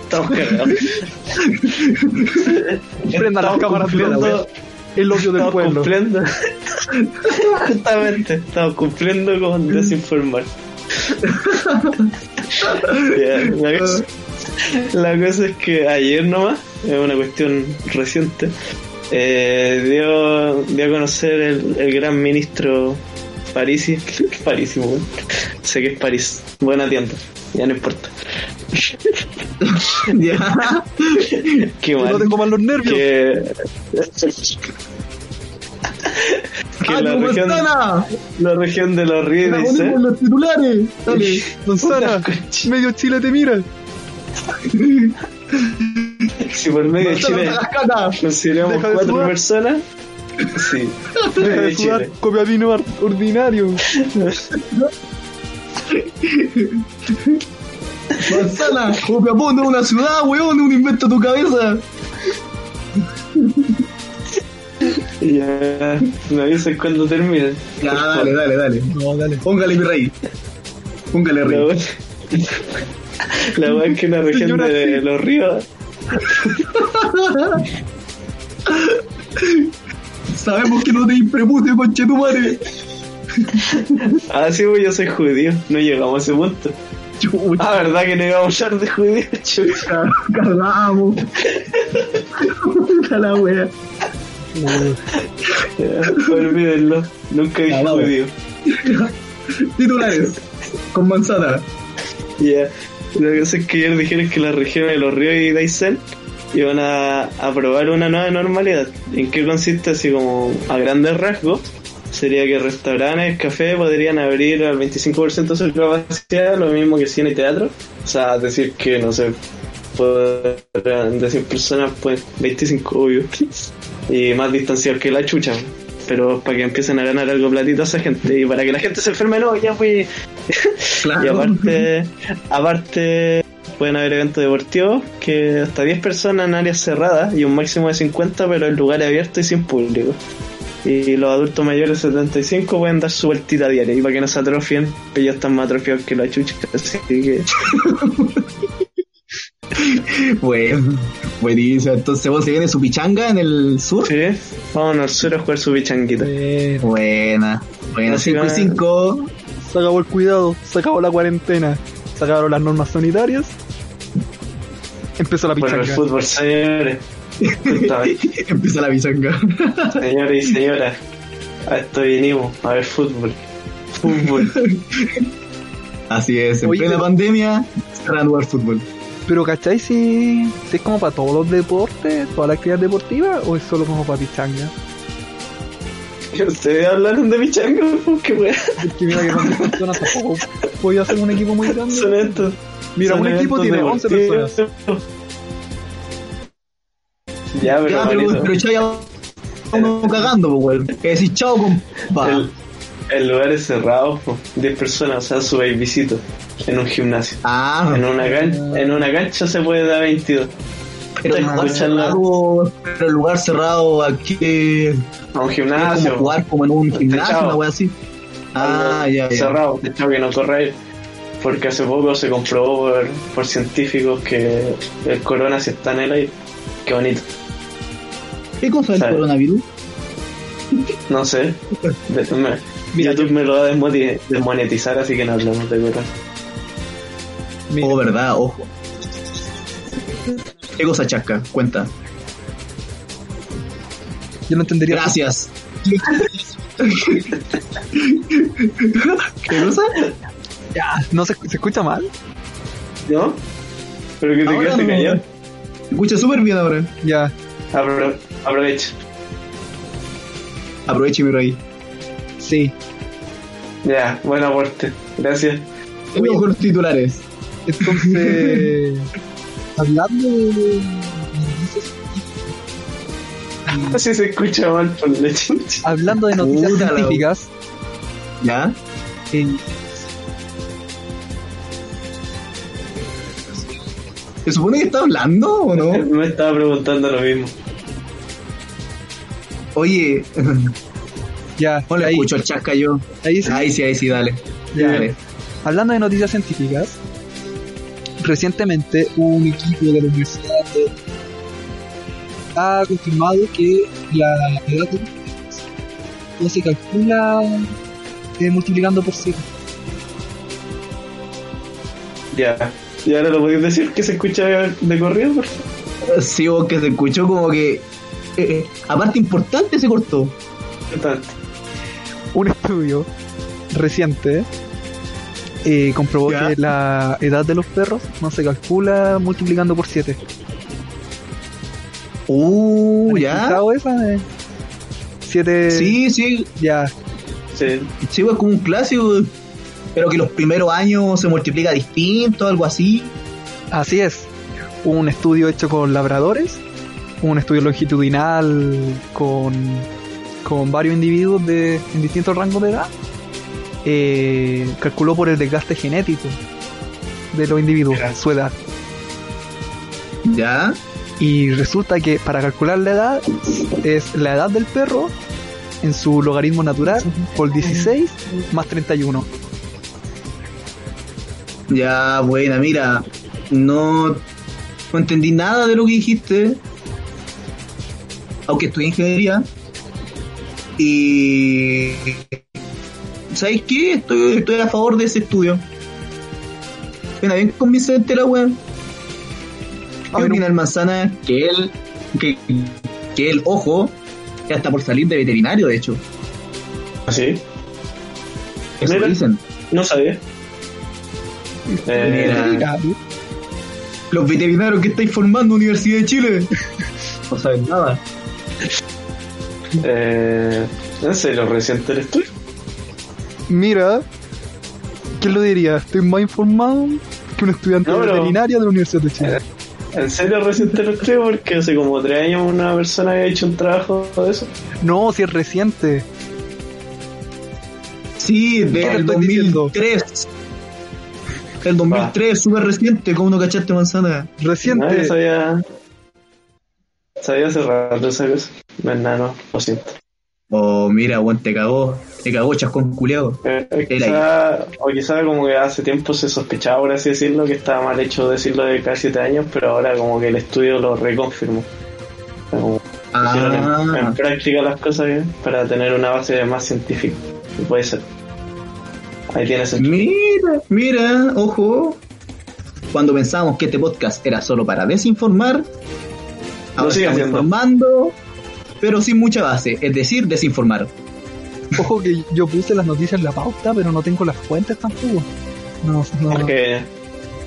Estamos cagados. Prendan las cámaras la El odio del Estamos pueblo. cumpliendo. Justamente, estamos cumpliendo con desinformar. La, cosa, la cosa es que ayer nomás, es una cuestión reciente, eh, dio, dio a conocer el, el gran ministro Parisi, Parisi, weón. sé que es París, buena tienda, ya no importa. ya. Qué mal. no te coman los nervios. que que ¡Ah, la región, la región de los ríos ¡La dice ponemos en los titulares! Dale. Medio Chile te mira. Si por medio de Chile no hagas caca. consideramos Deja de cuatro sudar. personas sí Deja de de sudar, Chile copia vino ar- ordinario. Manzana, Copiapó no es una ciudad, weón, un invento de tu cabeza. ya me avisas cuando termine Ya, dale, dale, dale. No, dale. Póngale mi rey. Póngale rey. la es que en la región de los ríos Sabemos que no te prepucio, conche tu madre. ah sí pues yo soy judío no llegamos a ese punto Chucha, ah verdad que no íbamos a hablar de judíos chucha. cagamos. Puta la wea. Olvídenlo. Nunca dije judío. Titulares. Con manzana. Ya. Lo que pasa es que ayer dijeron que las regiones de los ríos y Daisen iban a aprobar una nueva normalidad. ¿En qué consiste? Así como a grandes rasgos. Sería que restaurantes, cafés podrían abrir al 25% de su capacidad, lo mismo que cine y teatro. O sea, decir que, no sé, podrán de 100 personas, pues 25, obvio. Y más distanciados que la chucha. Pero para que empiecen a ganar algo platito a esa gente y para que la gente se enferme, no, ya fui. Claro. Y aparte, aparte pueden haber eventos deportivos que hasta 10 personas en áreas cerradas y un máximo de 50 pero en lugares abiertos y sin público. Y los adultos mayores de 75 pueden dar su vueltita diaria y para que no se atrofien, ellos están más atrofiados que la chucha, así que Bueno, buenísimo. Entonces vos se viene su pichanga en el sur. sí, vamos al sur a jugar su bichanguita. Eh, Buena. Buena, Así 5 y va. 5. se acabó el cuidado, se acabó la cuarentena, se acabaron las normas sanitarias. Empezó la Bueno, el pichanga. fútbol, señores. Justamente. Empieza la pichanga. Señores y señoras, a esto vinimos, a ver fútbol. Fútbol. Así es, en Oye, plena pero- pandemia se van a jugar fútbol. Pero ¿cachai si, si es como para todos los deportes, toda la actividad deportiva o es solo como para pichanga? ¿Ustedes hablaron de pichanga? ¿Qué wea? Porque mira que 10 personas tampoco podía hacer un equipo muy grande. Son estos. Mira, son un equipo tiene 11 deportivos. personas. Ya, pero, ya, pero, pero a uno cagando, pues, weón. Que decís chao, compa. el, el lugar es cerrado, po. 10 personas, o sea, su visito en un gimnasio. Ah, En una, cancha, en una cancha se puede dar 22. pero lugar cerrado, pero el lugar cerrado aquí a un como gimnasio. jugar como en un gimnasio, Techado. una wea así. Ah, ya, ya. cerrado, de hecho que no corre aire. Porque hace poco se comprobó por, por científicos que el corona está en el aire. Qué bonito. ¿Qué cosa es el coronavirus? No sé. De- me- Mira, YouTube me lo va a desmonetizar, así que no hablamos de. Mira, Oh, verdad, ojo. ¿Qué cosa chasca? Cuenta. yo no entendería. Gracias. ¿Qué cosa? Ya, no se, se escucha mal. ¿No? Pero que te quedaste no. callado. Se escucha súper bien ahora. Ya, Apro- aprovecha. Aproveche y miro ahí. Sí. Ya, buen aporte. Gracias. Vamos con los titulares. Entonces, hablando de. Así se escucha mal por la chincha. Hablando de noticias Puta la- científicas, ¿Ya? eh, ¿Se supone que está hablando o no? Me estaba preguntando lo mismo. Oye, ya, no le ahí, escucho el chasca yo. ahí sí. Ahí sí, ahí sí, dale. Ya. Dale. Hablando de noticias científicas, recientemente un equipo de la Universidad de ha confirmado que la edad de no se calcula eh, multiplicando por 7. Ya. ¿Y ahora lo podéis decir que se escucha de corrido, por favor? Sí, vos que se escuchó como que. eh, aparte importante se cortó. Importante. Estudio reciente eh, comprobó Ya. que la edad de los perros no se calcula multiplicando por 7. Uh, ya. escuchado esa? 7 Sí, sí, ya. Sí. sí, es como un clásico. Pero que los primeros años se multiplica distinto, algo así. Así es. Un estudio hecho con labradores, un estudio longitudinal con, con varios individuos de, en distintos rangos de edad, eh, calculó por el desgaste genético de los individuos, Ya. su edad. Ya. Y resulta que para calcular la edad es la edad del perro en su logaritmo natural por 16 más 31. Ya, buena, mira. No, no entendí nada de lo que dijiste. Aunque estudié ingeniería. Y. ¿Sabes qué? Estoy, estoy a favor de ese estudio. Suena bien convincente la wea. A ¿Qué ver, opina el manzana? Que él. Que, que él, ojo. Ya está por salir de veterinario, de hecho. ¿Así? Eso Mira. dicen. No sabía. Eh, Mira. Los veterinarios que estáis formando Universidad de Chile. No saben nada. Eh, ¿En serio reciente eres tú? Mira, ¿quién lo diría? Estoy más informado que un estudiante No, de pero- veterinaria de la Universidad de Chile. ¿En serio reciente eres tú? Porque hace como tres años una persona había hecho un trabajo de eso. No, si es reciente. Sí, ¿Qué te del estoy diciendo? 2003. El 2003, súper reciente. ¿Cómo no cachaste manzana? Nadie Reciente. sabía. Sabía hace rato esa cosa. No es nada, no, lo siento. Oh, mira, weón, te cagó. Te cagó chascón culeado. Eh, eh, quizá, o quizá como que hace tiempo se sospechaba, por así decirlo, que estaba mal hecho decirlo de casi siete años, pero ahora como que el estudio lo reconfirmó. Como pusieron en, en Ah, práctica las cosas bien para tener una base más científica. Puede ser. Ahí tienes el... mira, mira, ojo. Cuando pensábamos que este podcast era solo para desinformar, ahora sigue estamos informando, pero sin mucha base, es decir, desinformar. Ojo que yo puse las noticias en la pauta, pero no tengo las fuentes tampoco. No, no. Porque,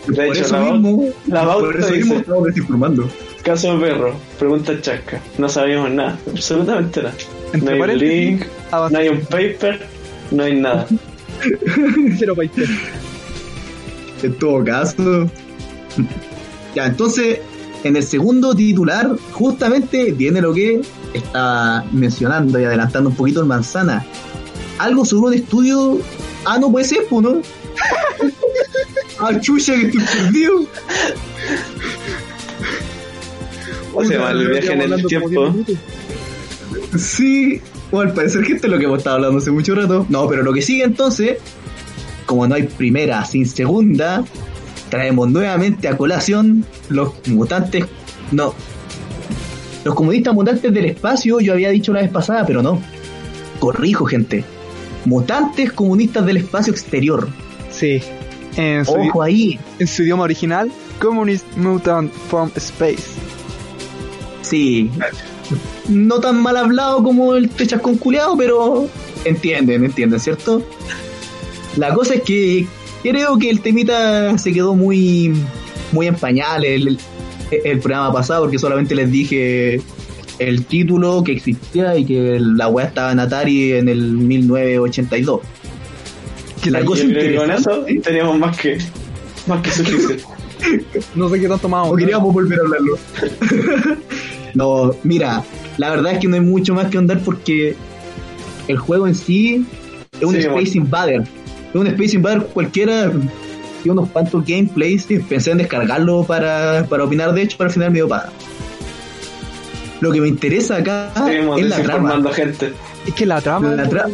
de por hecho, eso la, mismo, la pauta por eso dice- mismo estamos desinformando. caso perro, pregunta chasca. No sabíamos nada, absolutamente nada. No Entre hay un link, no hay un paper, no hay nada. cero países. En todo caso. Ya, entonces, en el segundo titular, justamente viene lo que estaba mencionando y adelantando un poquito el manzana. Algo sobre un estudio. Ah, no puede ser, pues, ¿no? ah, chucha, que estoy perdido. ¿Cómo se llama el viaje en el tiempo? Sí, bueno, al parecer es lo que hemos estado hablando hace mucho rato. No, pero lo que sigue entonces, como no hay primera sin segunda, traemos nuevamente a colación los mutantes. No. Los comunistas mutantes del espacio, yo había dicho la vez pasada, pero no. Corrijo, gente. Mutantes comunistas del espacio exterior. Sí. En su, Ojo ahí. en su idioma original, Communist Mutant from Space. Sí. No tan mal hablado como el techascón culeado, pero entienden, entienden, ¿cierto? La cosa es que creo que el temita se quedó muy muy en pañales el, el programa pasado porque solamente les dije el título que existía y que la weá estaba en Atari en el 1982. Que la cosa con eso teníamos más que, más que suficiente. No sé qué tanto más. o queríamos volver a hablarlo. no, mira, la verdad es que no hay mucho más que andar porque el juego en sí es un Sí, Space bueno. Invader. Es un Space Invader cualquiera. Y unos cuantos gameplays. y Pensé en descargarlo para, para opinar, de hecho, para al final medio paja. Lo que me interesa acá Seguimos es la trama. gente. Es que la trama. La, tra-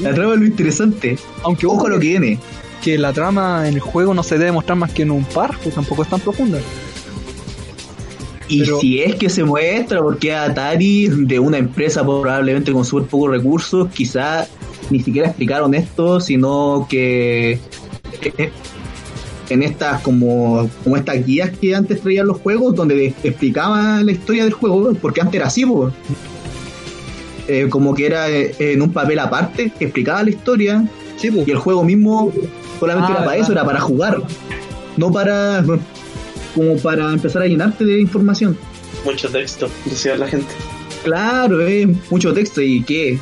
la trama es lo interesante. aunque Ojo a lo que viene. que la trama en el juego no se debe mostrar más que en un párrafo, tampoco es tan profunda. Y Pero- si es que se muestra, porque Atari, de una empresa probablemente con súper pocos recursos, quizá ni siquiera explicaron esto, sino que en estas como, como estas guías que antes traían los juegos, donde explicaban la historia del juego, porque antes era así. Eh, como que era eh, en un papel aparte, que explicaba la historia, Sí, pues. y el juego mismo solamente Ah, era para verdad. eso, era para jugar, no para como para empezar a llenarte de información. Mucho texto, decía la gente. Claro, eh, mucho texto y que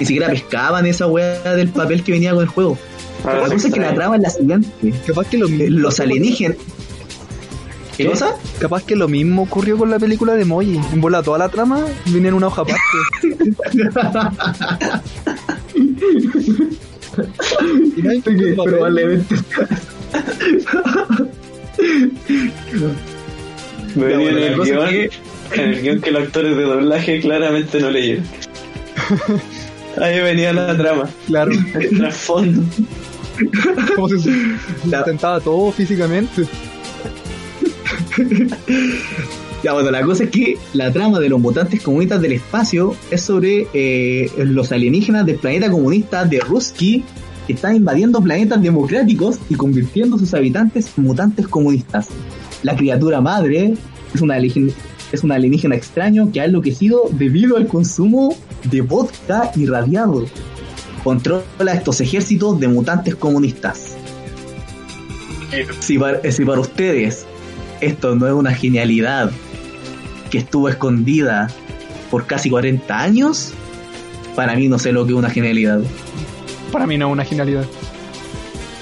ni siquiera pescaban esa weá del papel que venía con el juego. Ahora La cosa es que la trama es la siguiente. Capaz que lo Eh, mismo. Los alienígenas. ¿Qué ¿Qué? cosa? Capaz que lo mismo ocurrió con la película de Moji. En bola toda la trama viene en una hoja aparte. y no hay papel. Probablemente. Me Ya, venía bueno, en la el cosa guion, es en el guion que los actores de doblaje claramente no leyeron. Ahí venía la trama, Claro, el trasfondo. como se todo físicamente. Ya, bueno, la cosa es que la trama de los mutantes comunistas del espacio es sobre eh, los alienígenas del planeta comunista de Ruski que están invadiendo planetas democráticos y convirtiendo a sus habitantes en mutantes comunistas. La criatura madre es una es un alienígena extraño que ha enloquecido debido al consumo de vodka irradiado. Controla estos ejércitos de mutantes comunistas. Si para, si para ustedes esto no es una genialidad que estuvo escondida por casi 40 años, para mí no sé lo que es una genialidad. Para mí no es una genialidad.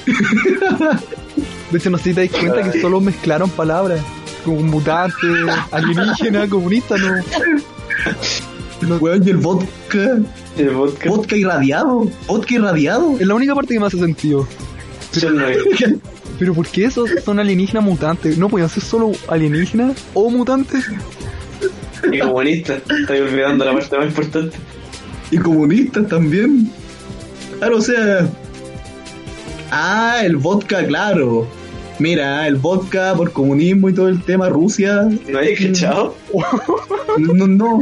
De hecho, no sé si te das cuenta que solo mezclaron palabras. Como mutante, alienígena, comunista, no. No- Weón, y el vodka, El vodka. vodka irradiado, vodka irradiado. Es la única parte que me hace sentido. Chernobyl. Pero ¿por qué esos son alienígenas mutantes? ¿No podían ser solo alienígenas o mutantes? Y comunista. Estoy olvidando la parte más importante. Y comunistas también. Claro, o sea. Ah, el vodka, claro. Mira, el vodka por comunismo y todo el tema Rusia. ¿No hay cachado? No, no.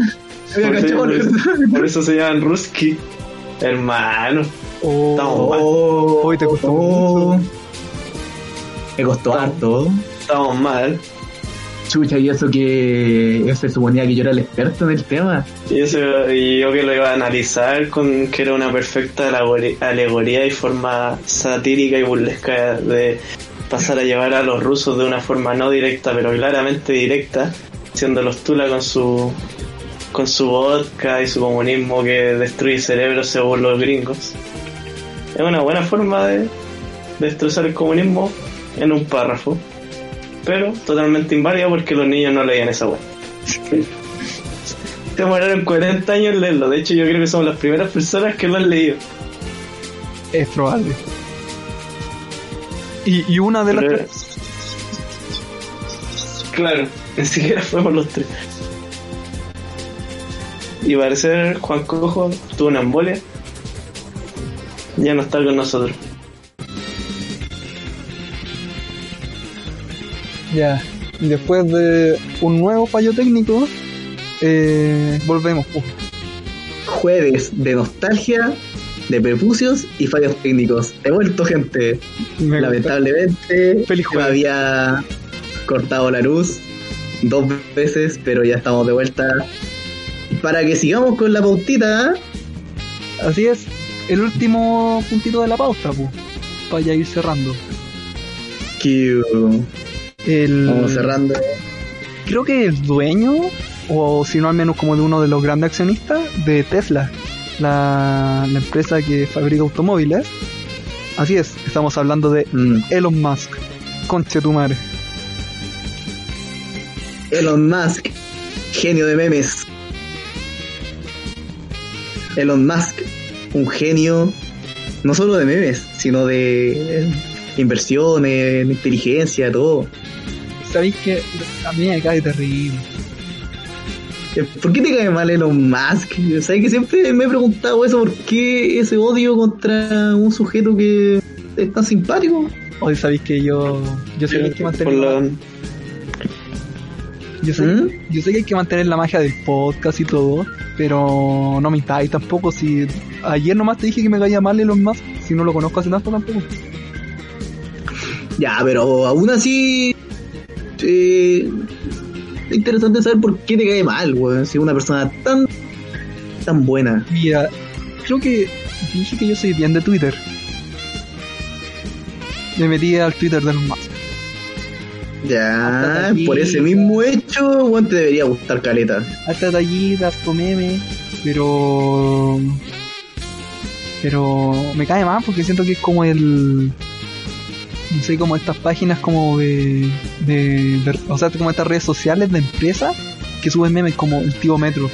Había Por, cachado, eso- por eso se llaman Ruski. Hermano. O Estamos mal. Oh, Hoy te costó oh. Me costó harto. Estamos mal. Chucha, y eso que se suponía que yo era el experto en el tema. Y, eso, y yo que lo iba a analizar con que era una perfecta alegoría y forma satírica y burlesca de pasar a llevar a los rusos de una forma no directa, pero claramente directa, siendo los Tula con su con su vodka y su comunismo que destruye cerebros según los gringos. Es una buena forma de, de destrozar el comunismo en un párrafo, pero totalmente inválida porque los niños no leían esa web. Demoraron 40 años en leerlo. De hecho, yo creo que somos las primeras personas que lo han leído. es probable. Y, y una de las... Pero- Claro, ni siquiera fuimos los tres. Y parecer Juan Cojo tuvo una embolia. Ya no está con nosotros. Ya. Después de un nuevo fallo técnico, eh, volvemos. pues. Jueves de nostalgia, de prepucios y fallos técnicos. He vuelto, gente. Me Lamentablemente, Feliz me había cortado la luz dos veces, pero ya estamos de vuelta. Para que sigamos con la pautita, Así es, el último puntito de la pauta, pues, para ya ir cerrando. que El, vamos cerrando. Creo que el dueño, o si no al menos como de uno de los grandes accionistas, de Tesla, la, la empresa que fabrica automóviles. Así es, estamos hablando de Mm, Elon Musk. Conche tu madre. Elon Musk, genio de memes. Elon Musk, un genio no solo de memes, sino de inversiones, inteligencia, todo. Sabéis que a mí me cae terrible. ¿Por qué te cae mal Elon Musk? ¿Sabes que siempre me he preguntado eso? ¿Por qué ese odio contra un sujeto que es tan simpático? Hoy sabéis que yo, yo sé que hay que Por mantener, la- yo sé, ¿Mm? yo sé que hay que mantener la magia del podcast y todo, pero no me instáis tampoco. Si ayer nomás te dije que me caía mal Elon Musk, si no lo conozco hace tanto tampoco. Ya, pero aún así. eh, interesante saber por qué te cae mal, weón. Si una persona tan. tan buena. Mira, creo que dije que yo soy bien de Twitter. Me metí al Twitter de Elon Musk. Ya, Hasta por ese mismo hecho, weón, te debería gustar caleta. harta tallita, harto meme, pero. Pero me cae mal porque siento que es como el. No sé, como estas páginas como de. de, de- o sea, como estas redes sociales de empresas que suben memes como el tío Metro.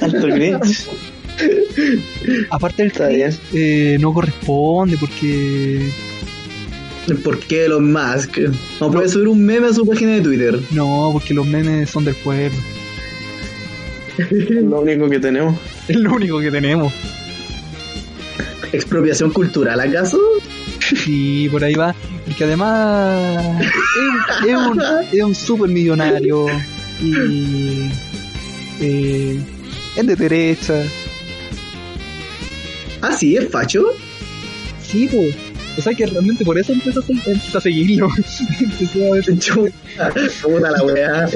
Alto Grinch. Aparte del eh, no corresponde porque. ¿Por qué Elon Musk? No puede subir un meme a su página de Twitter. No, porque los memes son del pueblo. Lo único que tenemos. Es lo único que tenemos. ¿Expropiación cultural acaso? Sí, por ahí va. Y que además es, es un, es un super millonario y eh, es de derecha. Ah, sí, es facho. Sí, pues. O sea que realmente por eso empezó a, se- empezó a seguirlo. empezó a ver. Chuta, puta la weá.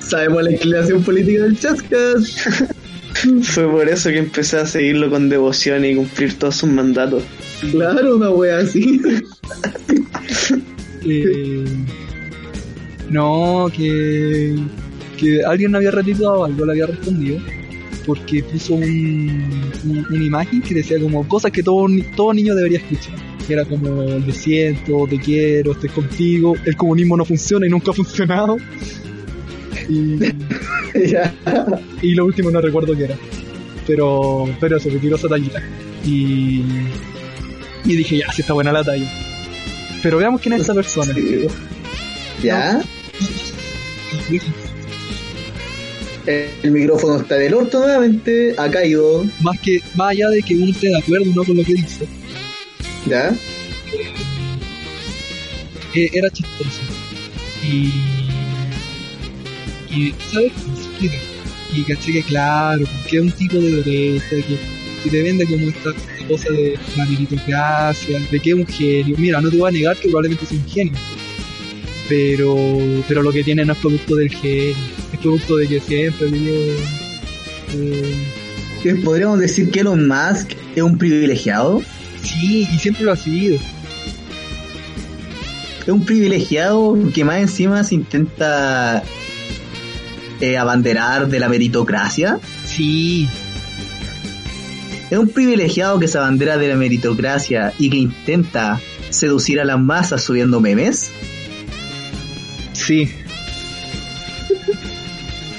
Sabemos la inclinación política del Chascas. Fue por eso que empecé a seguirlo con devoción y cumplir todos sus mandatos. Claro, una weá así. Eh, no, que, que alguien había retuiteado algo, le había respondido, porque puso un, un- una imagen que decía como cosas que todo, todo niño debería escuchar. Que era como lo siento, te quiero, estoy contigo, el comunismo no funciona y nunca ha funcionado. Y, y lo último no recuerdo qué era. Pero, pero eso, me tiró esa tallita. Y, y dije, ya, si está buena la talla. Pero veamos quién es esa persona. Ya. El micrófono está del orto nuevamente, ha caído. más que más allá de que uno esté de acuerdo no con lo que dice Ya. eh, era chistoso y y sabes cómo se explica y caché que claro que es un tipo de derecha que, que te vende como esta, esta cosa de la meritocracia de que es un genio. Mira no te voy a negar que probablemente es un genio pero pero lo que tiene no es producto del genio es producto de que siempre vivió eh, Podríamos decir que Elon Musk es un privilegiado. sí y siempre lo ha sido. Es un privilegiado que más encima se intenta eh, abanderar de la meritocracia. sí Es un privilegiado que se abandera de la meritocracia y que intenta seducir a las masas subiendo memes. sí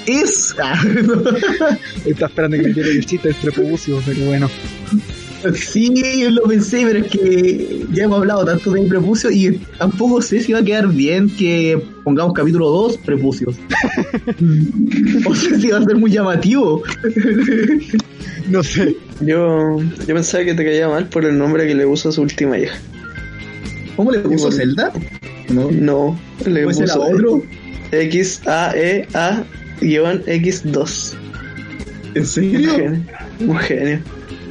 Es. Está esperando que me tire el chiste prepucio, pero bueno. Sí, yo lo pensé, pero es que ya hemos hablado tanto del prepucio y tampoco sé si va a quedar bien que pongamos capítulo 2 prepucios. o sea, si va a ser muy llamativo. No sé. Yo, yo pensaba que te caía mal por el nombre que le puso a su última hija. ¿Cómo le puso. Zelda? No, No, le era puso otro. X A E A guion X2. ¿En Un serio? genio. Un genio.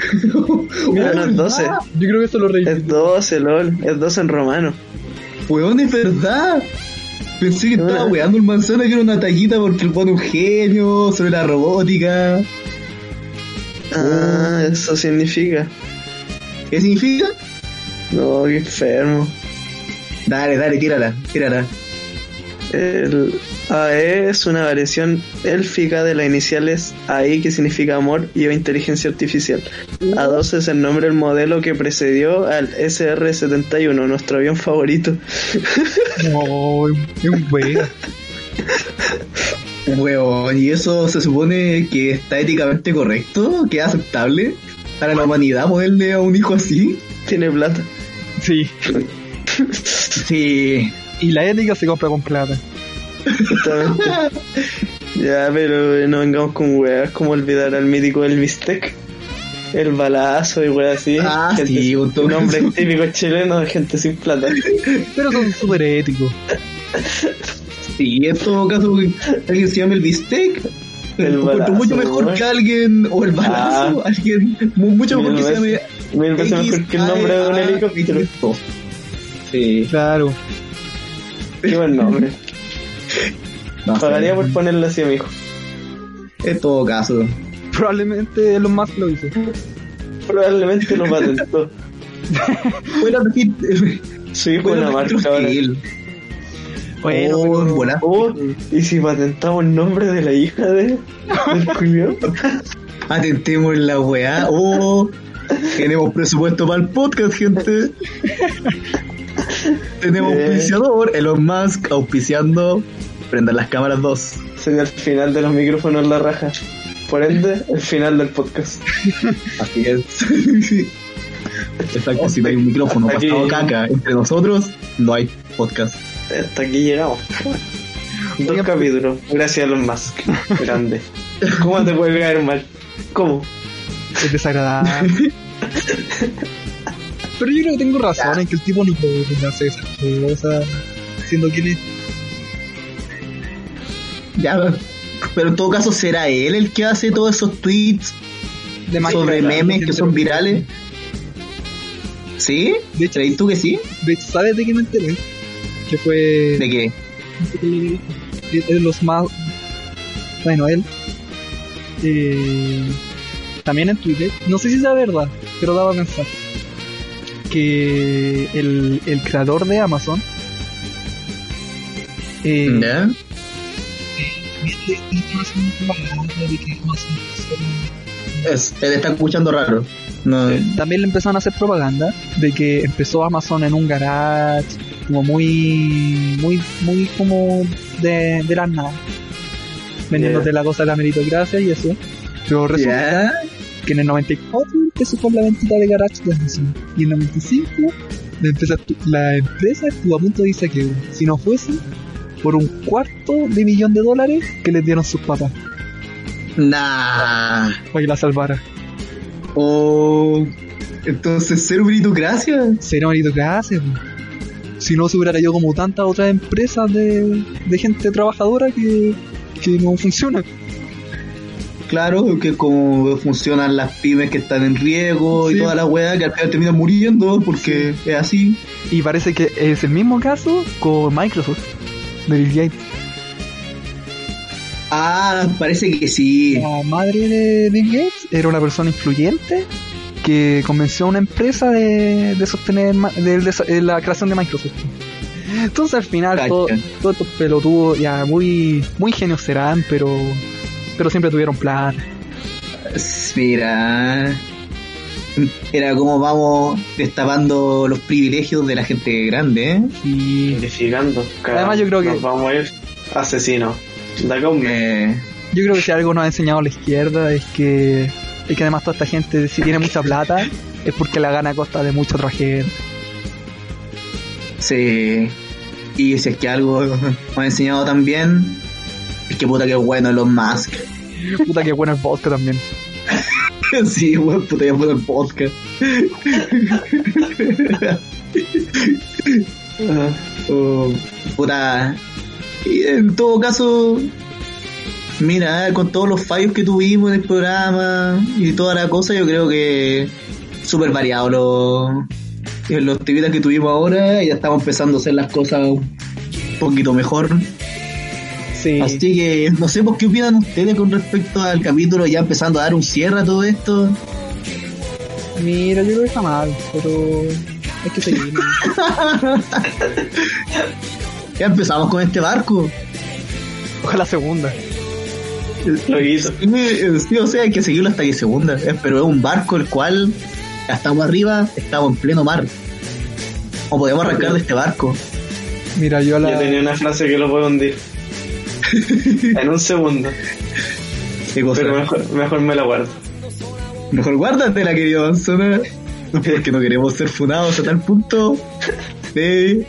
Ah, no, es 12. Yo creo que eso lo reí. Es 12, lol. Es 12 en romano. Weón, es verdad. Pensé que estaba weando el manzana que era una tallita porque el pone un genio sobre la robótica. Ah, eso significa. ¿Qué significa? No, qué enfermo. Dale, dale, tírala, tírala. El AE es una variación élfica de las iniciales AI que significa amor y o inteligencia artificial. A12 es el nombre del modelo que precedió al SR-71, nuestro avión favorito. No, un wea. Weón, y eso se supone que está éticamente correcto, que es aceptable para la humanidad ponerle a un hijo así. Tiene plata. Sí. Sí. Y la ética se compra con plata. Justamente. ya, pero no vengamos con weas como olvidar al mítico Elvis Tech. El balazo y weas así. Ah, Gente sí, un nombre típico chileno de gente sin plata. Pero son súper éticos. Sí, en todo caso, alguien se llama el bistec. El balazo, mucho mejor que alguien, o el balazo, Ah. alguien, mu- mucho mejor que se llame Mil veces mejor que el nombre de un helicóptero. Sí, Claro. Qué buen nombre. no sé. Pagaría por ponerle así a mi hijo. En todo caso. Probablemente Elon Musk lo hizo. Probablemente lo patentó. Su hijo fuera una marca ahora. Bueno, Oh, pero- buena. Oh, ¿y si patentamos el nombre de la hija de del culiao? Atentemos en la weá. Oh, tenemos presupuesto para el podcast, gente. tenemos auspiciador, Elon Musk auspiciando. Prendan las cámaras dos. Sería el final de los micrófonos en la raja. Por ende, el final del podcast. Así es. Exacto, si no hay un micrófono pasado caca entre nosotros, no hay podcast. Hasta aquí llegamos. Dos capítulos. Gracias a los Musk. Grande. ¿Cómo te puede caer mal? ¿Cómo? es desagradable. Pero yo creo que tengo razón en que el tipo no puede hacer esas cosas. Siendo quien es. Ya, pero en todo caso, ¿será él el que hace todos esos tweets De sobre memes que son virales? ¿Sí? De hecho- ¿Crees tú que sí? De hecho, ¿sabes de qué me enteré? Que fue ¿De qué? de los más bueno él eh, también en Twitter no sé si es la verdad pero daba a pensar que el, el creador de Amazon eh. Es, él está escuchando raro. No, también le empezaron a hacer propaganda de que empezó Amazon en un garage como muy muy muy como de, de las nada. Vendiéndote la cosa de la meritocracia y eso. Pero resulta que en el 94 empezó con la ventita de garage de Amazon. Y en el 95 la empresa, la empresa estuvo a punto de irse a quiebra. Si no fuese por un cuarto de millón de dólares que les dieron sus papás Nah. para que la salvara Oh, entonces, cero meritocracia. sería meritocracia si no se hubiera yo como tantas otras empresas de, de gente trabajadora que, que no funcionan Claro, que como funcionan las pymes que están en riesgo Sí. y toda la weá que al final terminan muriendo porque es así. y parece que es el mismo caso con Microsoft de Bill Gates Ah, parece que sí. La madre de Bill Gates era una persona influyente que convenció a una empresa de, de sostener de, de- la creación de Microsoft. Entonces al final Cacha. todo- todos estos pelotudos ya muy muy genios serán, pero pero siempre tuvieron plan. Mira. Era como vamos destapando los privilegios de la gente grande, ¿eh? Y Identificando. Además, yo creo que- Nos vamos a ir asesinos. Eh, yo creo que si algo nos ha enseñado la izquierda es que es que además toda esta gente si tiene mucha plata es porque la gana a costa de mucha otra gente. sí. Y si es que algo me ha enseñado también, es que puta que bueno Elon Musk. Puta que bueno el vodka también. sí, weón, puta ya puedo el podcast. Ah, Oh, puta. Y en todo caso, mira, con todos los fallos que tuvimos en el programa y toda la cosa, yo creo que súper variado los, los actividades que tuvimos ahora y ya estamos empezando a hacer las cosas un poquito mejor. Sí. Así que no sé por qué opinan ustedes con respecto al capítulo, ya empezando a dar un cierre a todo esto. Mira, yo creo que está mal, pero hay que seguir. Ya empezamos con este barco. Ojalá segunda. Lo hizo. Sí, sí, o sea, hay que seguirlo hasta que se hunda. eh, Pero es un barco el cual ya estamos arriba, estamos en pleno mar. O podemos arrancar de este barco. Mira, yo a Yo la. tenía una frase que lo puedo hundir. en un segundo. ¿Qué cosa? Pero mejor, mejor me la guardo. Mejor guárdatela, querido Anzona. Porque no queremos ser funados a tal punto de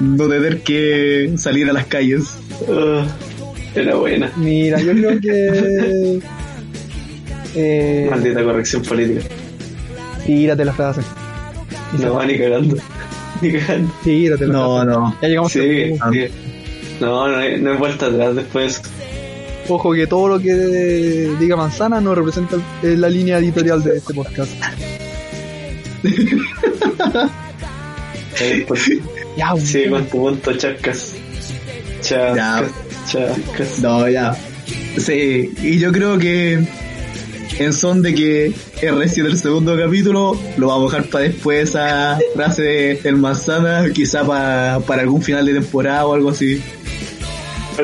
no tener que salir a las calles. Ah, era buena. Mira, yo creo que. Eh, Maldita corrección política. tírate la frase. No va ni cagando. Ni cagando. Tírate la No, frase. no. Ya llegamos Sí, a. No, no hay, no hay vuelta atrás después. Ojo que todo lo que diga Manzana no representa la línea editorial de este podcast. Eh, pues, Ya, Sigue con tu punto, chascas. Chascas, chascas. No, ya. Sí, y yo creo que en son de que el resto del segundo capítulo lo vamos a dejar para después esa frase de- del manzana, quizá pa- para algún final de temporada o algo así.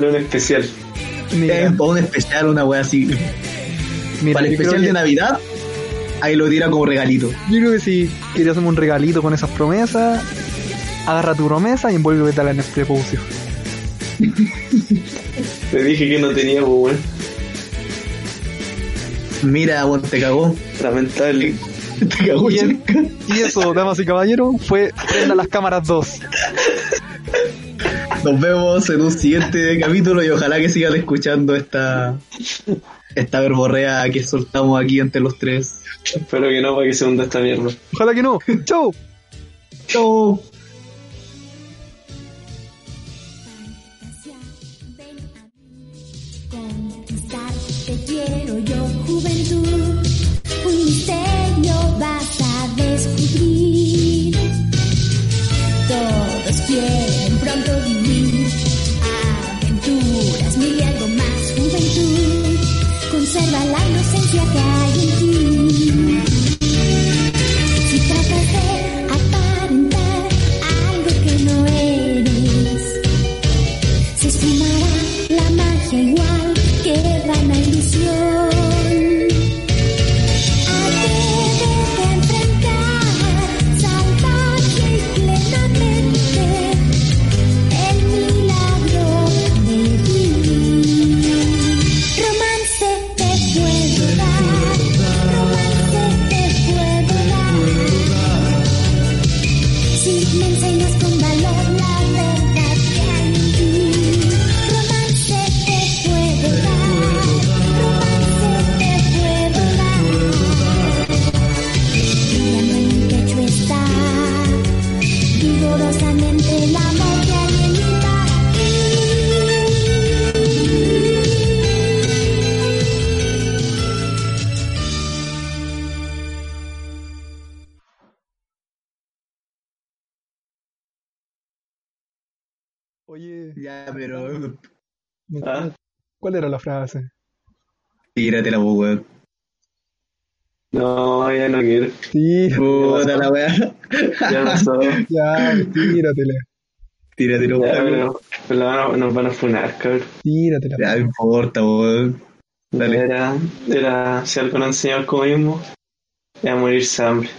Pero un especial. mira, para un especial, una wea así. mira, para el especial que, de Navidad, ahí lo tira como regalito. yo creo que si querías hacerme un regalito con esas promesas, agarra tu promesa y envuélvete en el prepucio. Te dije que no tenía, pues, weón. Mira, bueno, te cagó. Lamentable. Te cagó, Y, el- y eso, damas y caballeros, fue Prenda las cámaras 2. Nos vemos en un siguiente capítulo y ojalá que sigan escuchando esta esta verborrea que soltamos aquí entre los tres. Espero que no, para que se hunda esta mierda. Ojalá que no. Chau. Chao. Conquistar te quiero yo, era la frase? Tíratela, po, weón. No, ya no quiero. Tira, Puta la weá. Ya no soy. ya, tíratela, Tíratela, weón. a- nos van a funar, cabrón. tíratela. Ya, no importa, weón. Dale. Era, era, si algo nos enseñó el comunismo, era morirse de hambre.